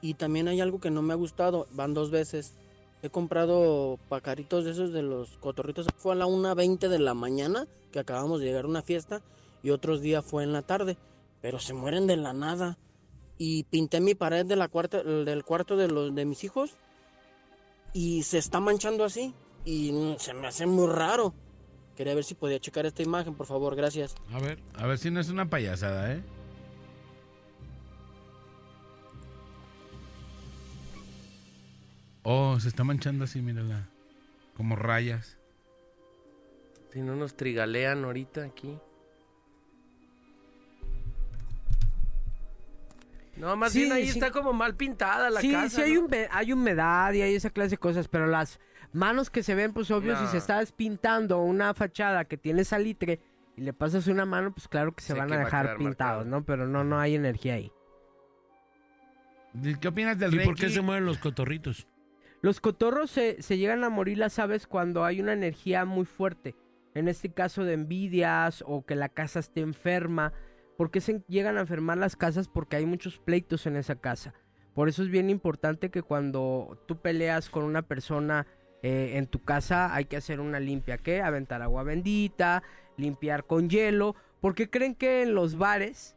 Y también hay algo que no me ha gustado. Van dos veces. He comprado pacaritos de esos de los cotorritos. Fue a la 1.20 de la mañana que acabamos de llegar a una fiesta. Y otros días fue en la tarde. Pero se mueren de la nada. Y pinté mi pared de la cuarta, del cuarto de, los, de mis hijos. Y se está manchando así. Y se me hace muy raro. Quería ver si podía checar esta imagen, por favor. Gracias. A ver. A ver si no es una payasada, ¿eh? Oh, se está manchando así, mírala. Como rayas. Si no nos trigalean ahorita aquí. No, más Sí, bien ahí sí. está como mal pintada la sí, casa. sí hay, ¿no? humedad, hay humedad y hay esa clase de cosas, pero las manos que se ven, pues obvio, si se está pintando una fachada que tiene salitre y le pasas una mano, pues claro que se Sí, van que a va a dejar pintados, marcado. ¿no? Pero no, no hay energía ahí. ¿Qué opinas del ¿Y Reiki? por qué se mueven los cotorritos? Los cotorros se, se llegan a morir, las aves, cuando hay una energía muy fuerte. En este caso de envidias o que la casa esté enferma. ¿Por qué se llegan a enfermar las casas? Porque hay muchos pleitos en esa casa. Por eso es bien importante que cuando tú peleas con una persona eh, en tu casa hay que hacer una limpia. ¿Qué? Aventar agua bendita, limpiar con hielo. Porque creen que en los bares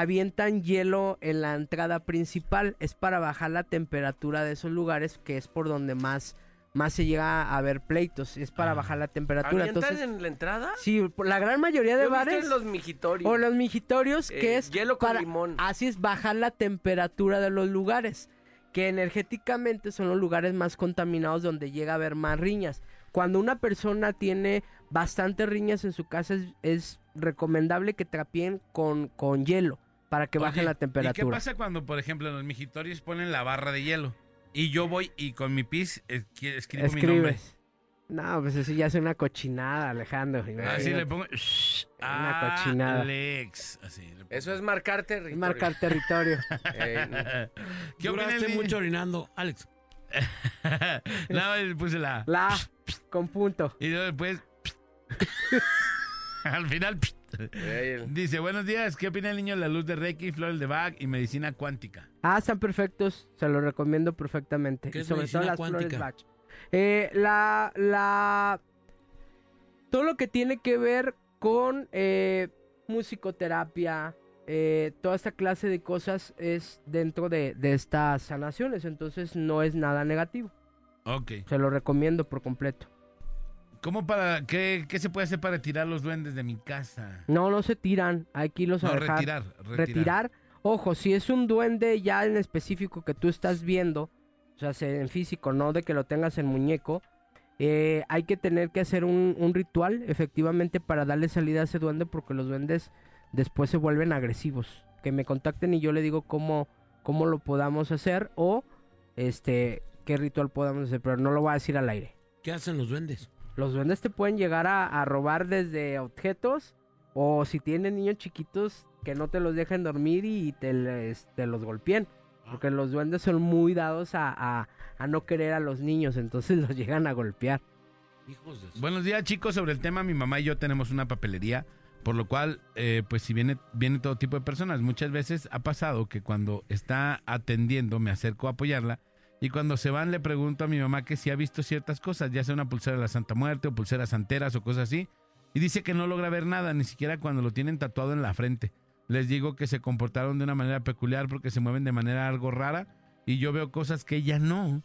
avientan hielo en la entrada principal. Es para bajar la temperatura de esos lugares, que es por donde más, más se llega a ver pleitos. Es para Ah. bajar la temperatura. ¿Avientan Entonces, en la entrada? sí, la gran mayoría de Yo bares en los mijitorios. o los mijitorios, que Eh, es hielo con para, limón. así es bajar la temperatura de los lugares, que energéticamente son los lugares más contaminados donde llega a haber más riñas. cuando una persona tiene bastantes riñas en su casa es, es recomendable que trapeen con, con hielo para que baje Oye, la ¿Y qué temperatura. pasa cuando, por ejemplo, en los mijitorios ponen la barra de hielo? Y yo voy y con mi pis escribo mi nombre. Escribes. No, pues eso ya es una cochinada, Alejandro. Así imagínate. le pongo. Una cochinada. Alex. Así le pongo. Eso es marcar Es territorio. marcar territorio. [LAUGHS] Eh, ¿Qué opina Duraste mucho orinando. Alex, [LAUGHS] Nada más le puse la. La con punto. Y luego después. [LAUGHS] Al final. Dice: Buenos días. ¿Qué opina el niño de la luz de Reiki, flores de Bach y medicina cuántica? Ah, están perfectos. Se los recomiendo perfectamente. ¿Qué Y es sobre todo medicina las flores cuántica? Bach. Eh, la, la... Todo lo que tiene que ver con eh, musicoterapia, eh, toda esta clase de cosas es dentro de, de estas sanaciones. Entonces no es nada negativo. Ok. Se lo recomiendo por completo. ¿Cómo para. Qué, qué se puede hacer para retirar los duendes de mi casa? No, no se tiran. Hay que irlos a dejar. retirar, retirar. retirar. Ojo, si es un duende ya en específico que tú estás viendo, o sea, se- en físico, no de que lo tengas en muñeco, eh, hay que tener que hacer un, un ritual efectivamente para darle salida a ese duende porque los duendes después se vuelven agresivos. Que me contacten y yo le digo cómo, cómo lo podamos hacer o este qué ritual podamos hacer, pero no lo voy a decir al aire. ¿qué hacen los duendes? Los duendes te pueden llegar a, a robar desde objetos o si tienen niños chiquitos que no te los dejen dormir y te, les- te los golpeen. Porque los duendes son muy dados a, a- a no querer a los niños, entonces [LAUGHS] los llegan a golpear. Hijos de su- Buenos días, chicos. Sobre el tema, mi mamá y yo tenemos una papelería, por lo cual, eh, pues si viene, viene todo tipo de personas. Muchas veces ha pasado que cuando está atendiendo me acerco a apoyarla y cuando se van le pregunto a mi mamá que si ha visto ciertas cosas, ya sea una pulsera de la Santa Muerte o pulseras santeras o cosas así, y dice que no logra ver nada, ni siquiera cuando lo tienen tatuado en la frente. Les digo que se comportaron de una manera peculiar porque se mueven de manera algo rara y yo veo cosas que ella no.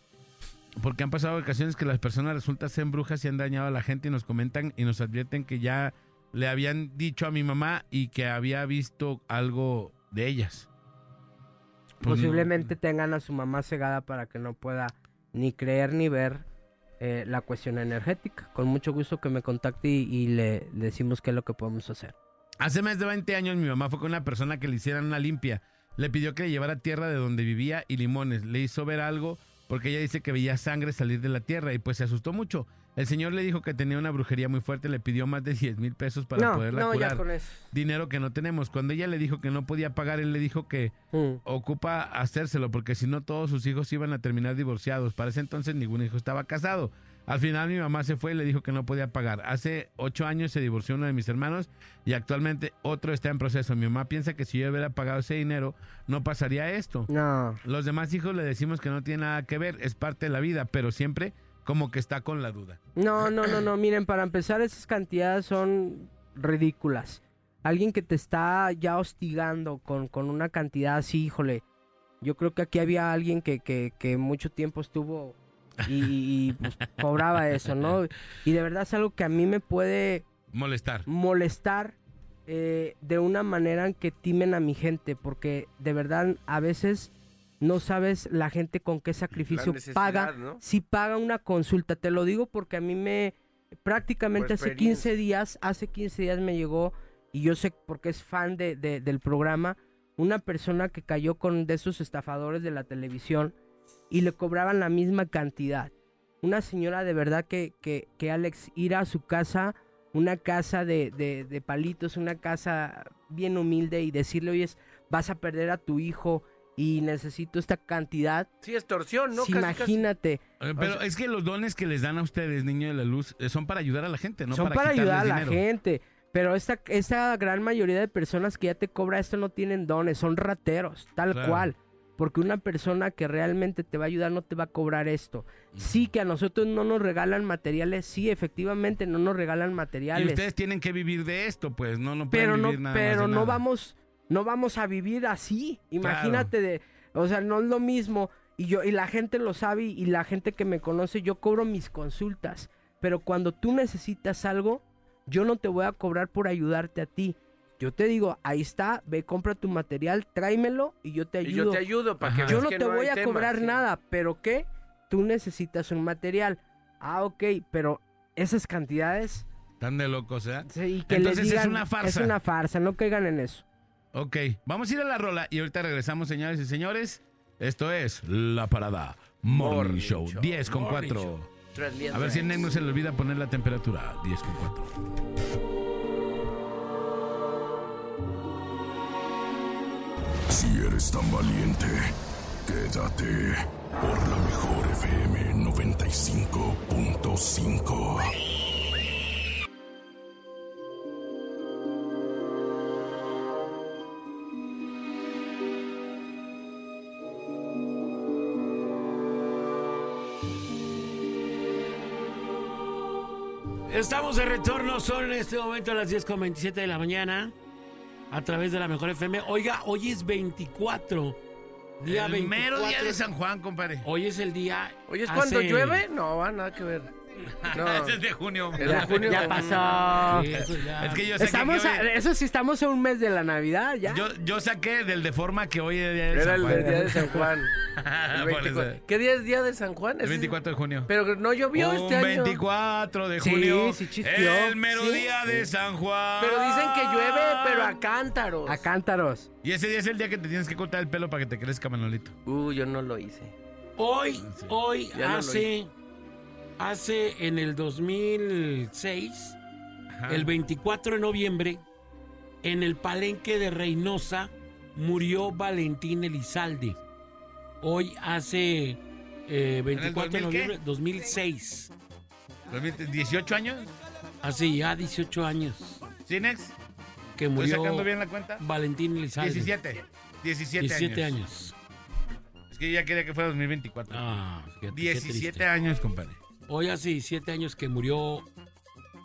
Porque han pasado ocasiones que las personas resultan ser brujas y han dañado a la gente y nos comentan y nos advierten que ya le habían dicho a mi mamá y que había visto algo de ellas. Posiblemente tengan a su mamá cegada para que no pueda ni creer ni ver eh, la cuestión energética. Con mucho gusto que me contacte y, y le, le decimos qué es lo que podemos hacer. Hace más de 20 años mi mamá fue con una persona que le hicieran una limpia. Le pidió que le llevara tierra de donde vivía y limones. Le hizo ver algo porque ella dice que veía sangre salir de la tierra y pues se asustó mucho. El señor le dijo que tenía una brujería muy fuerte, le pidió más de 10 mil pesos para no, poderla no, curar. ya con eso. Dinero que no tenemos. Cuando ella le dijo que no podía pagar, él le dijo que Mm. ocupa hacérselo porque si no todos sus hijos iban a terminar divorciados. Para ese entonces ningún hijo estaba casado. Al final mi mamá se fue y le dijo que no podía pagar. Hace ocho años se divorció uno de mis hermanos y actualmente otro está en proceso. Mi mamá piensa que si yo hubiera pagado ese dinero no pasaría esto. No, Los demás hijos le decimos que no tiene nada que ver, es parte de la vida, pero siempre como que está con la duda. No, no, no, no. Miren, para empezar, esas cantidades son ridículas. Alguien que te está ya hostigando con, con una cantidad así, híjole. Yo creo que aquí había alguien que, que, que mucho tiempo estuvo y, y, pues, cobraba eso, ¿no? Y de verdad es algo que a mí me puede Molestar. molestar eh, de una manera en que timen a mi gente, porque de verdad a veces no sabes la gente con qué sacrificio paga, ¿no? si paga una consulta. Te lo digo porque a mí me prácticamente hace 15 experiencia. días, hace 15 días me llegó y yo sé porque es fan de, de- del programa, una persona que cayó con de esos estafadores de la televisión y le cobraban la misma cantidad. Una señora de verdad que, que, que Alex ir a su casa, una casa de, de- de palitos, una casa bien humilde y decirle, oye, vas a perder a tu hijo y necesito esta cantidad. Sí, extorsión, ¿no? Sí, Casi, casi. imagínate. Eh, Pero O sea- es que los dones que les dan a ustedes, niño de la luz, eh, son para ayudar a la gente, no son para, quitarles ayudar a la dinero. gente. Pero esta, esta gran mayoría de personas que ya te cobra esto no tienen dones, son rateros, tal Claro. cual. Porque una persona que realmente te va a ayudar no te va a cobrar esto. Sí que a nosotros no nos regalan materiales, sí, efectivamente no nos regalan Y materiales. ustedes tienen que vivir de esto, pues, no, no pueden pero no, vivir nada más pero de no nada. vamos, no vamos a vivir así. Imagínate de, o sea, no es lo mismo. Y yo, y la gente lo sabe, y la gente que me conoce, yo cobro mis consultas. Pero cuando tú necesitas algo, yo no te voy a cobrar por ayudarte a ti. Yo te digo, ahí está, ve, compra tu material, tráemelo y yo te Y ayudo. yo te ayudo para que. Yo no que te voy a tema, cobrar sí. nada, pero ¿qué? Tú necesitas un material. Ah, ok, pero esas cantidades Están de locos, ¿eh? sí, y que Entonces digan, es una farsa. Es una farsa, no caigan en eso. Ok, vamos a ir a la rola y ahorita regresamos, señores y señores. Esto es La Parada Morning, Morning Show, Show. 10 con Morning 4. Show. Tres A ver si a Nek no se le olvida poner la temperatura, 10 con 4. Si eres tan valiente, quédate por la mejor FM 95.5. Estamos de retorno, son en este momento las 10.27 de la mañana a través de la Mejor FM. Oiga, hoy es 24. Día El 24. mero día de San Juan, compadre. Hoy es el día. Oye, ¿es hace- cuando llueve? No, va, nada que ver. [LAUGHS] No. Ese es de junio. Es de junio. Ya pasó. Sí, eso ya. Es que yo saqué, Estamos que a- hoy- eso sí, estamos a un mes de la Navidad ya. yo, yo saqué del de forma que hoy es día de Era San el Juan. día de San Juan. [LAUGHS] El Por 24. eso. ¿Qué día es día de San Juan? El ¿Es- 24 de junio. Pero no llovió Un este año. 24 de Sí, junio. sí el mero Sí. día de San Juan. Pero dicen que llueve, pero a cántaros. A cántaros. Y ese día es el día que te tienes que cortar el pelo para que te crezca, Manolito. Uh, yo no lo hice. Hoy, hoy Ya no lo hace. Hace en el 2006, Ajá. el 24 de noviembre, en el palenque de Reynosa, murió Valentín Elizalde. Hoy hace eh, 24 de 2000 qué? noviembre 2006. 18 años. Hace ya 18 años ¿Cinex? que ¿Estoy murió sacando bien la cuenta? Valentín Elizalde. 17. 17, 17 años. años. Es que yo ya quería que fuera 2024. Ah, fíjate, qué 17 triste. años, compadre. Hoy hace 17 años que murió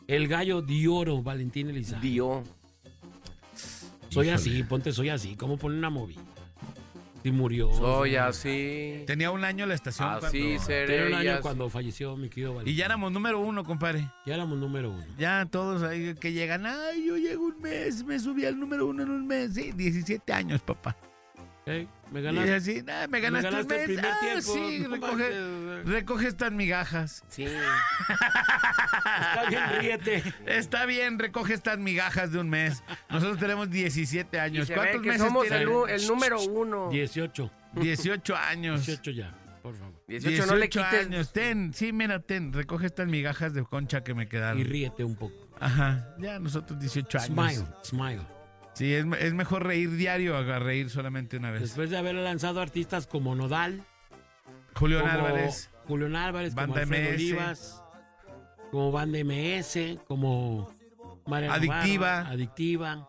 el gallo de oro, Valentín Elizalde. Dio. Soy Híjole. así, ponte soy así. ¿Cómo pone una movida? Si murió. Soy así. Tenía un año la estación Así cuando... seré. Tenía un año cuando falleció mi querido Y Valentín. ya éramos número uno, compadre. Ya éramos número uno. Ya todos ahí que llegan, ay, yo llego un mes, me subí al número uno en un mes. Sí, 17 años, papá. ¿Eh? Me Y ganaste. así, "Nah, me ganaste, ganaste un el mes. primer Ah, tiempo, sí, no recoge, recoge estas migajas. Sí. Está bien, ríete. Está bien, recoge estas migajas de un mes. Nosotros tenemos 17 Y años. se ¿Cuántos ve que meses somos tienen? el, el número uno. 18. 18 años. 18 ya, por favor. 18, no le quites. años. Ten, sí, mira, ten. Recoge estas migajas de concha que me quedaron. Y ríete un poco. Ajá, ya nosotros 18 años. Smile, smile. Sí, es, es mejor reír diario a reír solamente una vez. Después de haber lanzado artistas como Nodal, Julián como Álvarez. Julián Álvarez, como Banda Alfredo MS. Olivas, como Banda MS, como Mariana Adictiva. Navarro, Adictiva.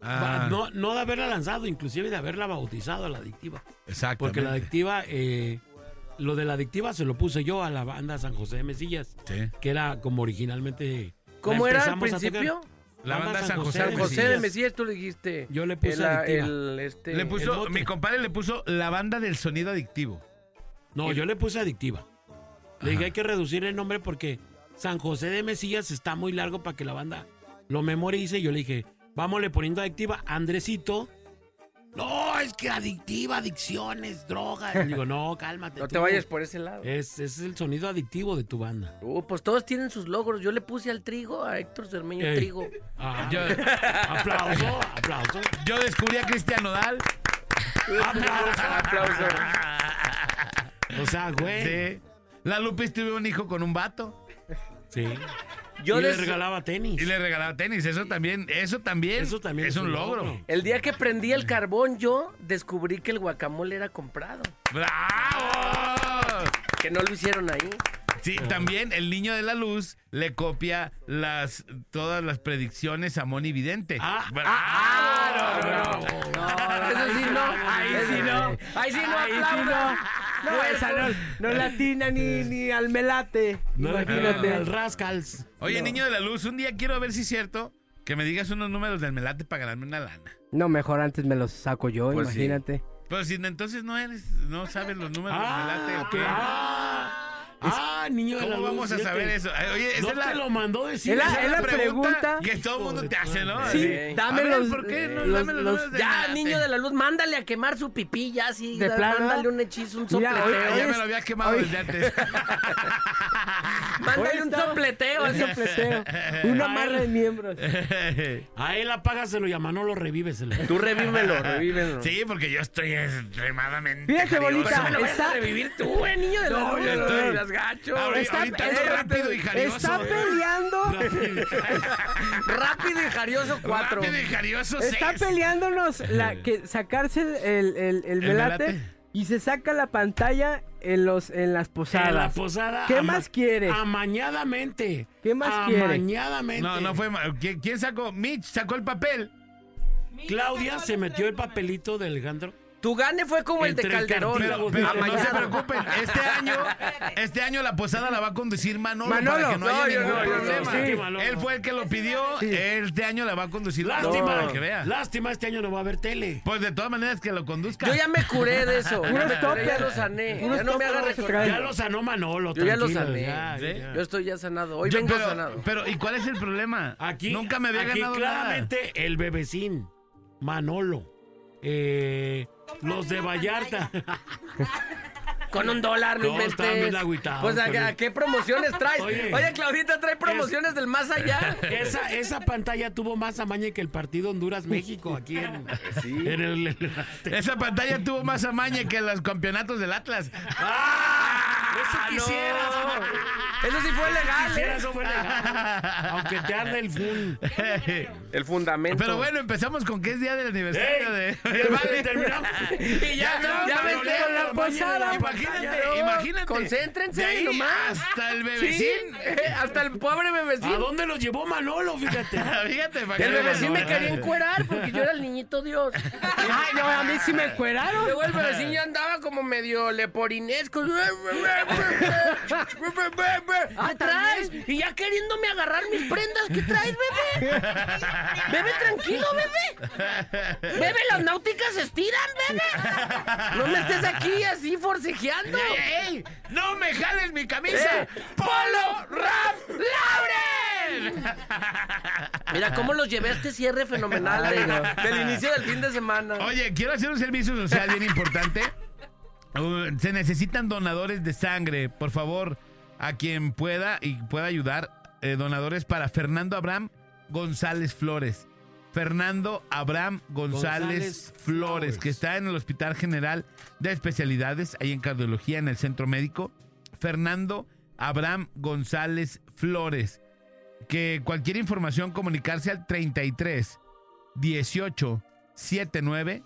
Ah, No, no de haberla lanzado, inclusive de haberla bautizado a la Adictiva. exactamente. Porque la Adictiva, eh, lo de la Adictiva se lo puse yo a la banda San José de Mesillas, Sí. que era como originalmente... ¿Cómo era al empezamos a tocar. principio? La banda San José San de José de Mesillas. Mesías, tú le dijiste. Yo le puse el, adictiva. el, este, Le puso, mi compadre le puso la banda del sonido adictivo. No, yo le puse Adictiva. Le dije, hay que reducir el nombre porque San José de Mesillas está muy largo para que la banda lo memorice. Y yo le dije, vámonos poniendo Adictiva. Andresito, no, es que Adictiva, adicciones, drogas. [LAUGHS] Digo, no, cálmate. No tú. te vayas por ese lado. Es, es el sonido adictivo de tu banda. Uh, pues todos tienen sus logros. Yo le puse al trigo, a Héctor Cermeño Ey. Trigo. Ah, Yo, aplauso, aplauso. yo descubrí a Cristian Nodal. Aplauso. O sea, güey. Sí. La Lupis tuvo un hijo con un vato. Sí. Yo y le regalaba tenis. Y le regalaba tenis. Eso también, eso también, Eso también es un logro. El día que prendí el carbón, yo descubrí que el guacamole era comprado. ¡Bravo! Que no lo hicieron ahí. Sí, también el niño de la luz le copia las todas las predicciones a Moni Vidente. Ah, ¡Bravo! Eso sí no. Ahí sí no. Ahí sí no. Ahí sí no. No, esa no, no latina ni, [LAUGHS] ni al melate. No, Imagínate. Al Rascals. Oye, niño de la luz, un día quiero ver si es cierto que me digas unos números del melate para ganarme una lana. No, mejor antes me los saco yo, Pues sí. imagínate. Pero si entonces no eres, no sabes los números Ah, del melate, ¿o ok. qué? Ah, Ah, niño de la ¿Cómo luz. vamos a fíjate. saber eso? Oye, esa No es la, te lo mandó decir. Es la- esa es la pregunta que todo el mundo te hace, ¿no? Sí, Así. dame A ver, los- ¿por qué no? los- Dame los, los- números de Ya, niño de la luz, mándale a quemar su pipí, ya, sí. ¿De da- plano? Mándale un hechizo, un Mira, sopleteo. Ah, hoy- ya me lo había quemado hoy- desde antes. [LAUGHS] Mándale un sopleteo. Un así. sopleteo. Un amarre de miembros. A él apágaselo y a Manolo revíveselo. Tú revívelo, revívelo. Sí, porque yo estoy extremadamente. Fíjate, jarioso. bolita, ¿Cómo lo vas está- a revivir tú, eh, niño de la No, luz? yo estoy- Las gacho. Ahorita- Está, ahorita ando está- rápido y jarioso. está peleando. [LAUGHS] Rápido y jarioso cuatro. Rápido y jarioso Está seis. peleándonos la, que sacarse el, el, el- el melate? y se saca la pantalla en los en las posadas. En la posada. ¿Qué ama- más quiere? Amañadamente. ¿Qué más quiere? Amañadamente. No, no fue. ¿Quién, quién sacó? Mitch sacó el papel. Claudia se metió el papelito de Alejandro. Tu gane fue como el de Entre el Calderón. cartílago Pero no se preocupen, este año, este año la posada la va a conducir Manolo, Manolo. para que no, No, haya yo ningún problema. Sí. Él fue el que lo pidió, este año la va a conducir Lástima. para que vea. Lástima, este año no va a haber tele. Pues de todas maneras que lo conduzca. Yo ya me curé de eso. Ya me curé, ya lo sané. Ya no me haga recordar. Ya lo sanó Manolo. Yo ya lo sané. ya, ¿Sí? ya. Yo estoy ya sanado. Hoy Yo- vengo pero, sanado. pero, ¿y cuál es el problema? Aquí, Nunca me había aquí ganado claramente el bebecín, Manolo, eh, los de Vallarta. [LAUGHS] Con un dólar, no No, estaban bien inventes. agüitados Pues, ¿a, qué promociones traes? Oye. Oye, Claudita trae promociones del más allá. [LAUGHS] esa, esa pantalla tuvo más amaña que el partido Honduras-México aquí en, [LAUGHS] en el... en el- Esa pantalla tuvo más amaña que los campeonatos del Atlas. ¡Ah! Eso no. quisieras. Eso sí fue legal, Quisiera, ¿eh? eso fue legal. Aunque te arde el fun. El fundamento. Pero bueno, empezamos con que es día del aniversario de... ¡Ey! Vale. Terminamos. Y ya, Ya, ya, no, no, con la no, posada. no, Imagínate, imagínate. Concéntrense De ahí nomás. hasta el Sí, bebecín. hasta el pobre ¿A bebecín. dónde los llevó Manolo? Fíjate. [LAUGHS] Fíjate, El bebecín me ¿no? quería encuerar porque yo era el niñito Dios. Ay, no, a mí sí me encueraron. Luego el bebecín ya andaba como medio leporinesco. ¿Qué traes? Y ya queriéndome agarrar mis prendas. ¿Qué traes, bebé? Bebé, tranquilo, bebé. Bebé, las náuticas se estiran, bebé. No me estés aquí así forcejeando. ¡Ey, ey! ¡No me jales mi camisa! Eh. ¡Polo Rap Lauren! Mira cómo los llevé a este cierre fenomenal de- del inicio del fin de semana. Oye, quiero hacer un servicio social bien importante. Uh, se necesitan donadores de sangre, por favor, a quien pueda y pueda ayudar. eh, donadores para Fernando Abraham González Flores. Fernando Abraham González, González Flores, Flores. que está en el Hospital General de Especialidades, ahí en cardiología, en el centro médico. Fernando Abraham González Flores. Que cualquier información comunicarse al 33 18 79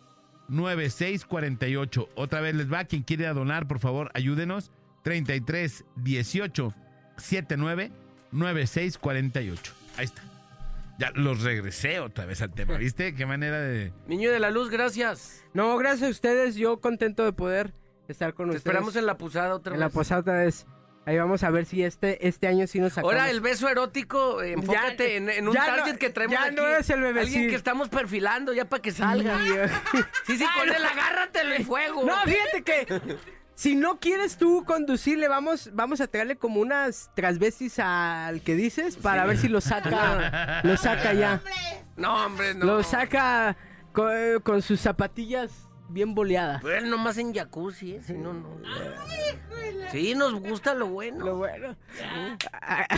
9648. Otra vez les va. Quien quiere donar, por favor, ayúdenos. 33 18 79 9648. Ahí está. Ya los regresé otra vez al tema, ¿viste? Qué manera de. Niño de la luz, gracias. No, gracias a ustedes. Yo contento de poder estar con Te ustedes. esperamos en la posada otra en vez. la posada otra vez. Ahí vamos a ver si este, este año sí nos sacamos. Ahora el beso erótico, eh, enfócate Ya- en, en un no- target que traemos ya aquí. no es el bebecín. Alguien que estamos perfilando ya para que salga. [LAUGHS] Sí, sí, con él agárratelo y fuego. No, fíjate que si no quieres tú conducirle, vamos, vamos a traerle como unas transvestis al que dices para ver si lo saca, lo saca ya. No, hombre, no. Lo saca con, con sus zapatillas bien boleadas. Pero él nomás en jacuzzi, ¿eh? Si no, no. Sí, nos gusta lo bueno. Lo bueno.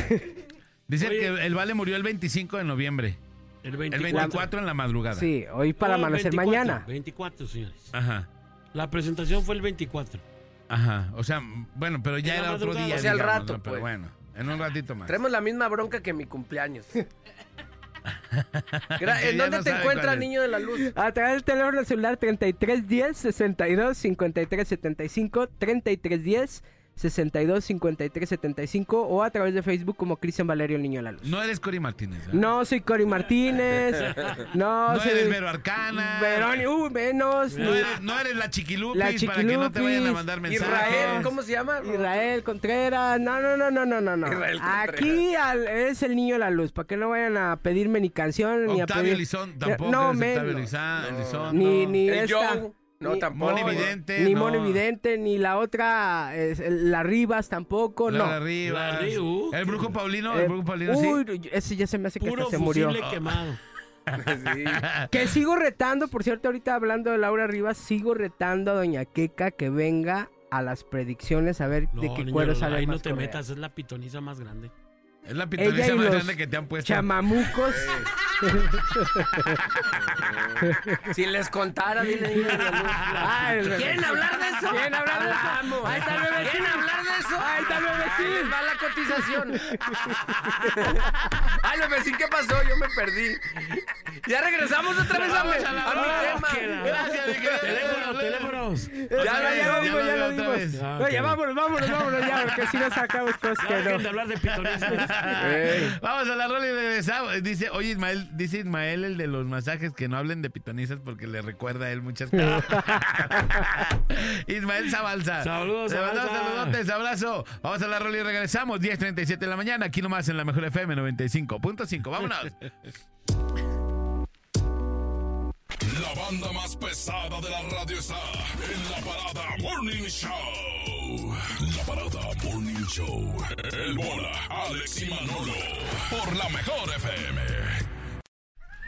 [LAUGHS] Dice Oye. que el Vale murió el 25 de noviembre. El El 24. 24 en la madrugada. Sí, hoy para No, amanecer 24, mañana. 24, señores. Ajá. La presentación fue el 24. Ajá. O sea, bueno, pero ya En era otro día. O sea, al digamos, rato, ¿no? Pero pues. bueno, en un ratito más. Traemos la misma bronca que mi cumpleaños. [LAUGHS] [LAUGHS] ¿En dónde no te encuentra, es. niño de la luz? A través del teléfono celular 3310 62 53 75 3310 62 53 75 o a través de Facebook como Cristian Valerio el Niño de la Luz. No eres Cory Martínez. ¿verdad? No soy Cory Martínez. [LAUGHS] No, No soy eres Vero Arcana. Veroni- uh, menos. No eres, no eres la chiquilupis, La para que no te vayan a Chiquilupis. mandar mensajes. Israel, ¿cómo se llama? Israel Contreras. No, no, no, no, no, no. no. Israel Contreras. Aquí al- es el Niño de la Luz. Para que no vayan a pedirme ni canción ni a Octavio pedir. Lizón, tampoco No, eres Octavio Elizondo. Ni, ni El esta. Joe. No, Ni- tampoco. Moni Vidente. Ni no. Mono Evidente, ni la otra, es, el- la Rivas tampoco, no. Rivas. La Riu. El brujo Paulino, Eh, el brujo Paulino, sí. uy, ese ya se me hace que Puro hasta se murió. quemado. Sí. [LAUGHS] Que sigo retando, por cierto, ahorita hablando de Laura Rivas, sigo retando a Doña Queca que venga a las predicciones a ver de qué niño, cuero no, sale ahí más no te correa. metas, es la pitoniza más grande. Es la y más grande que te han puesto. Chamamucos. [LAUGHS] Si les contara, dile. Ay, bebé. ¿Quieren hablar de eso? ¿Quieren hablar de eso? Ahí está el bebé. ¿Quieren hablar de eso? Ahí está el bebecín. Va la cotización. [LAUGHS] Ay, bebecín, ¿qué pasó? Yo me perdí. Ya regresamos otra vez a, mi- tema. Gracias, mi querido. Teléfonos, teléfonos. Ya, ya, lo dimos, ya lo otra dimos. vez. Ah, ya vámonos, vámonos, vámonos ya, porque si no sacamos [LAUGHS] cosas que de no. hablar de pitonizas. Vamos a la rola y regresamos. Dice, oye Ismael, dice Ismael el de los masajes que no hablen de pitonizas porque le recuerda a él muchas [LAUGHS] cosas. [LAUGHS] Ismael Zabalza. Saludos, Zabalza. saludotes, abrazo. Vamos a la rola y regresamos. 10.37 de la mañana, aquí nomás en la mejor FM 95.5. Vámonos. [LAUGHS] La banda más pesada de la radio está en la parada Morning Show. La parada Morning Show. El bola, Alex y Manolo. Por la mejor FM.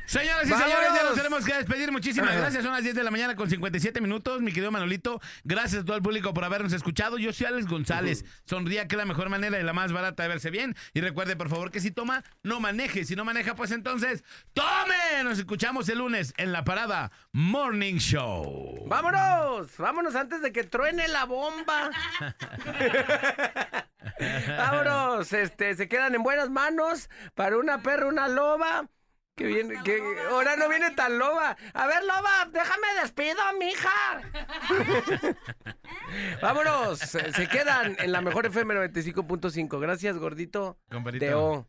Señoras y señores, ya nos tenemos que despedir. Muchísimas gracias. Son las 10 de la mañana con 57 minutos. Mi querido Manolito, gracias a todo el público por habernos escuchado. Yo soy Alex González. Sonría que es la mejor manera y la más barata de verse bien. Y recuerde, por favor, que si toma, no maneje. Si no maneja, pues entonces, ¡tome! Nos escuchamos el lunes en la parada Morning Show. Vámonos, vámonos antes de que truene la bomba. [LAUGHS] [LAUGHS] vámonos, este, se quedan en buenas manos para una perra, una loba. Que viene, que ahora no viene tan loba. A ver, loba, déjame despido, mija. [LAUGHS] vámonos, se, se quedan en la mejor FM 95.5. Gracias, gordito. Comparito. De O,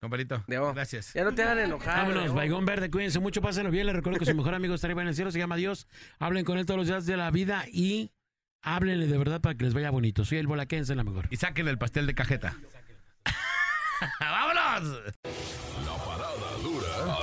Comparito. de O. Gracias. Ya no te hagan enojar. Vámonos. Baigón Verde, cuídense mucho, pásenlo bien. Les recuerdo que su mejor amigo está arriba en el cielo, se llama Dios. Hablen con él todos los días de la vida y háblenle de verdad para que les vaya bonito. Soy el Bolaquense, la mejor. Y sáquenle el pastel de cajeta. [LAUGHS] ¡Vámonos!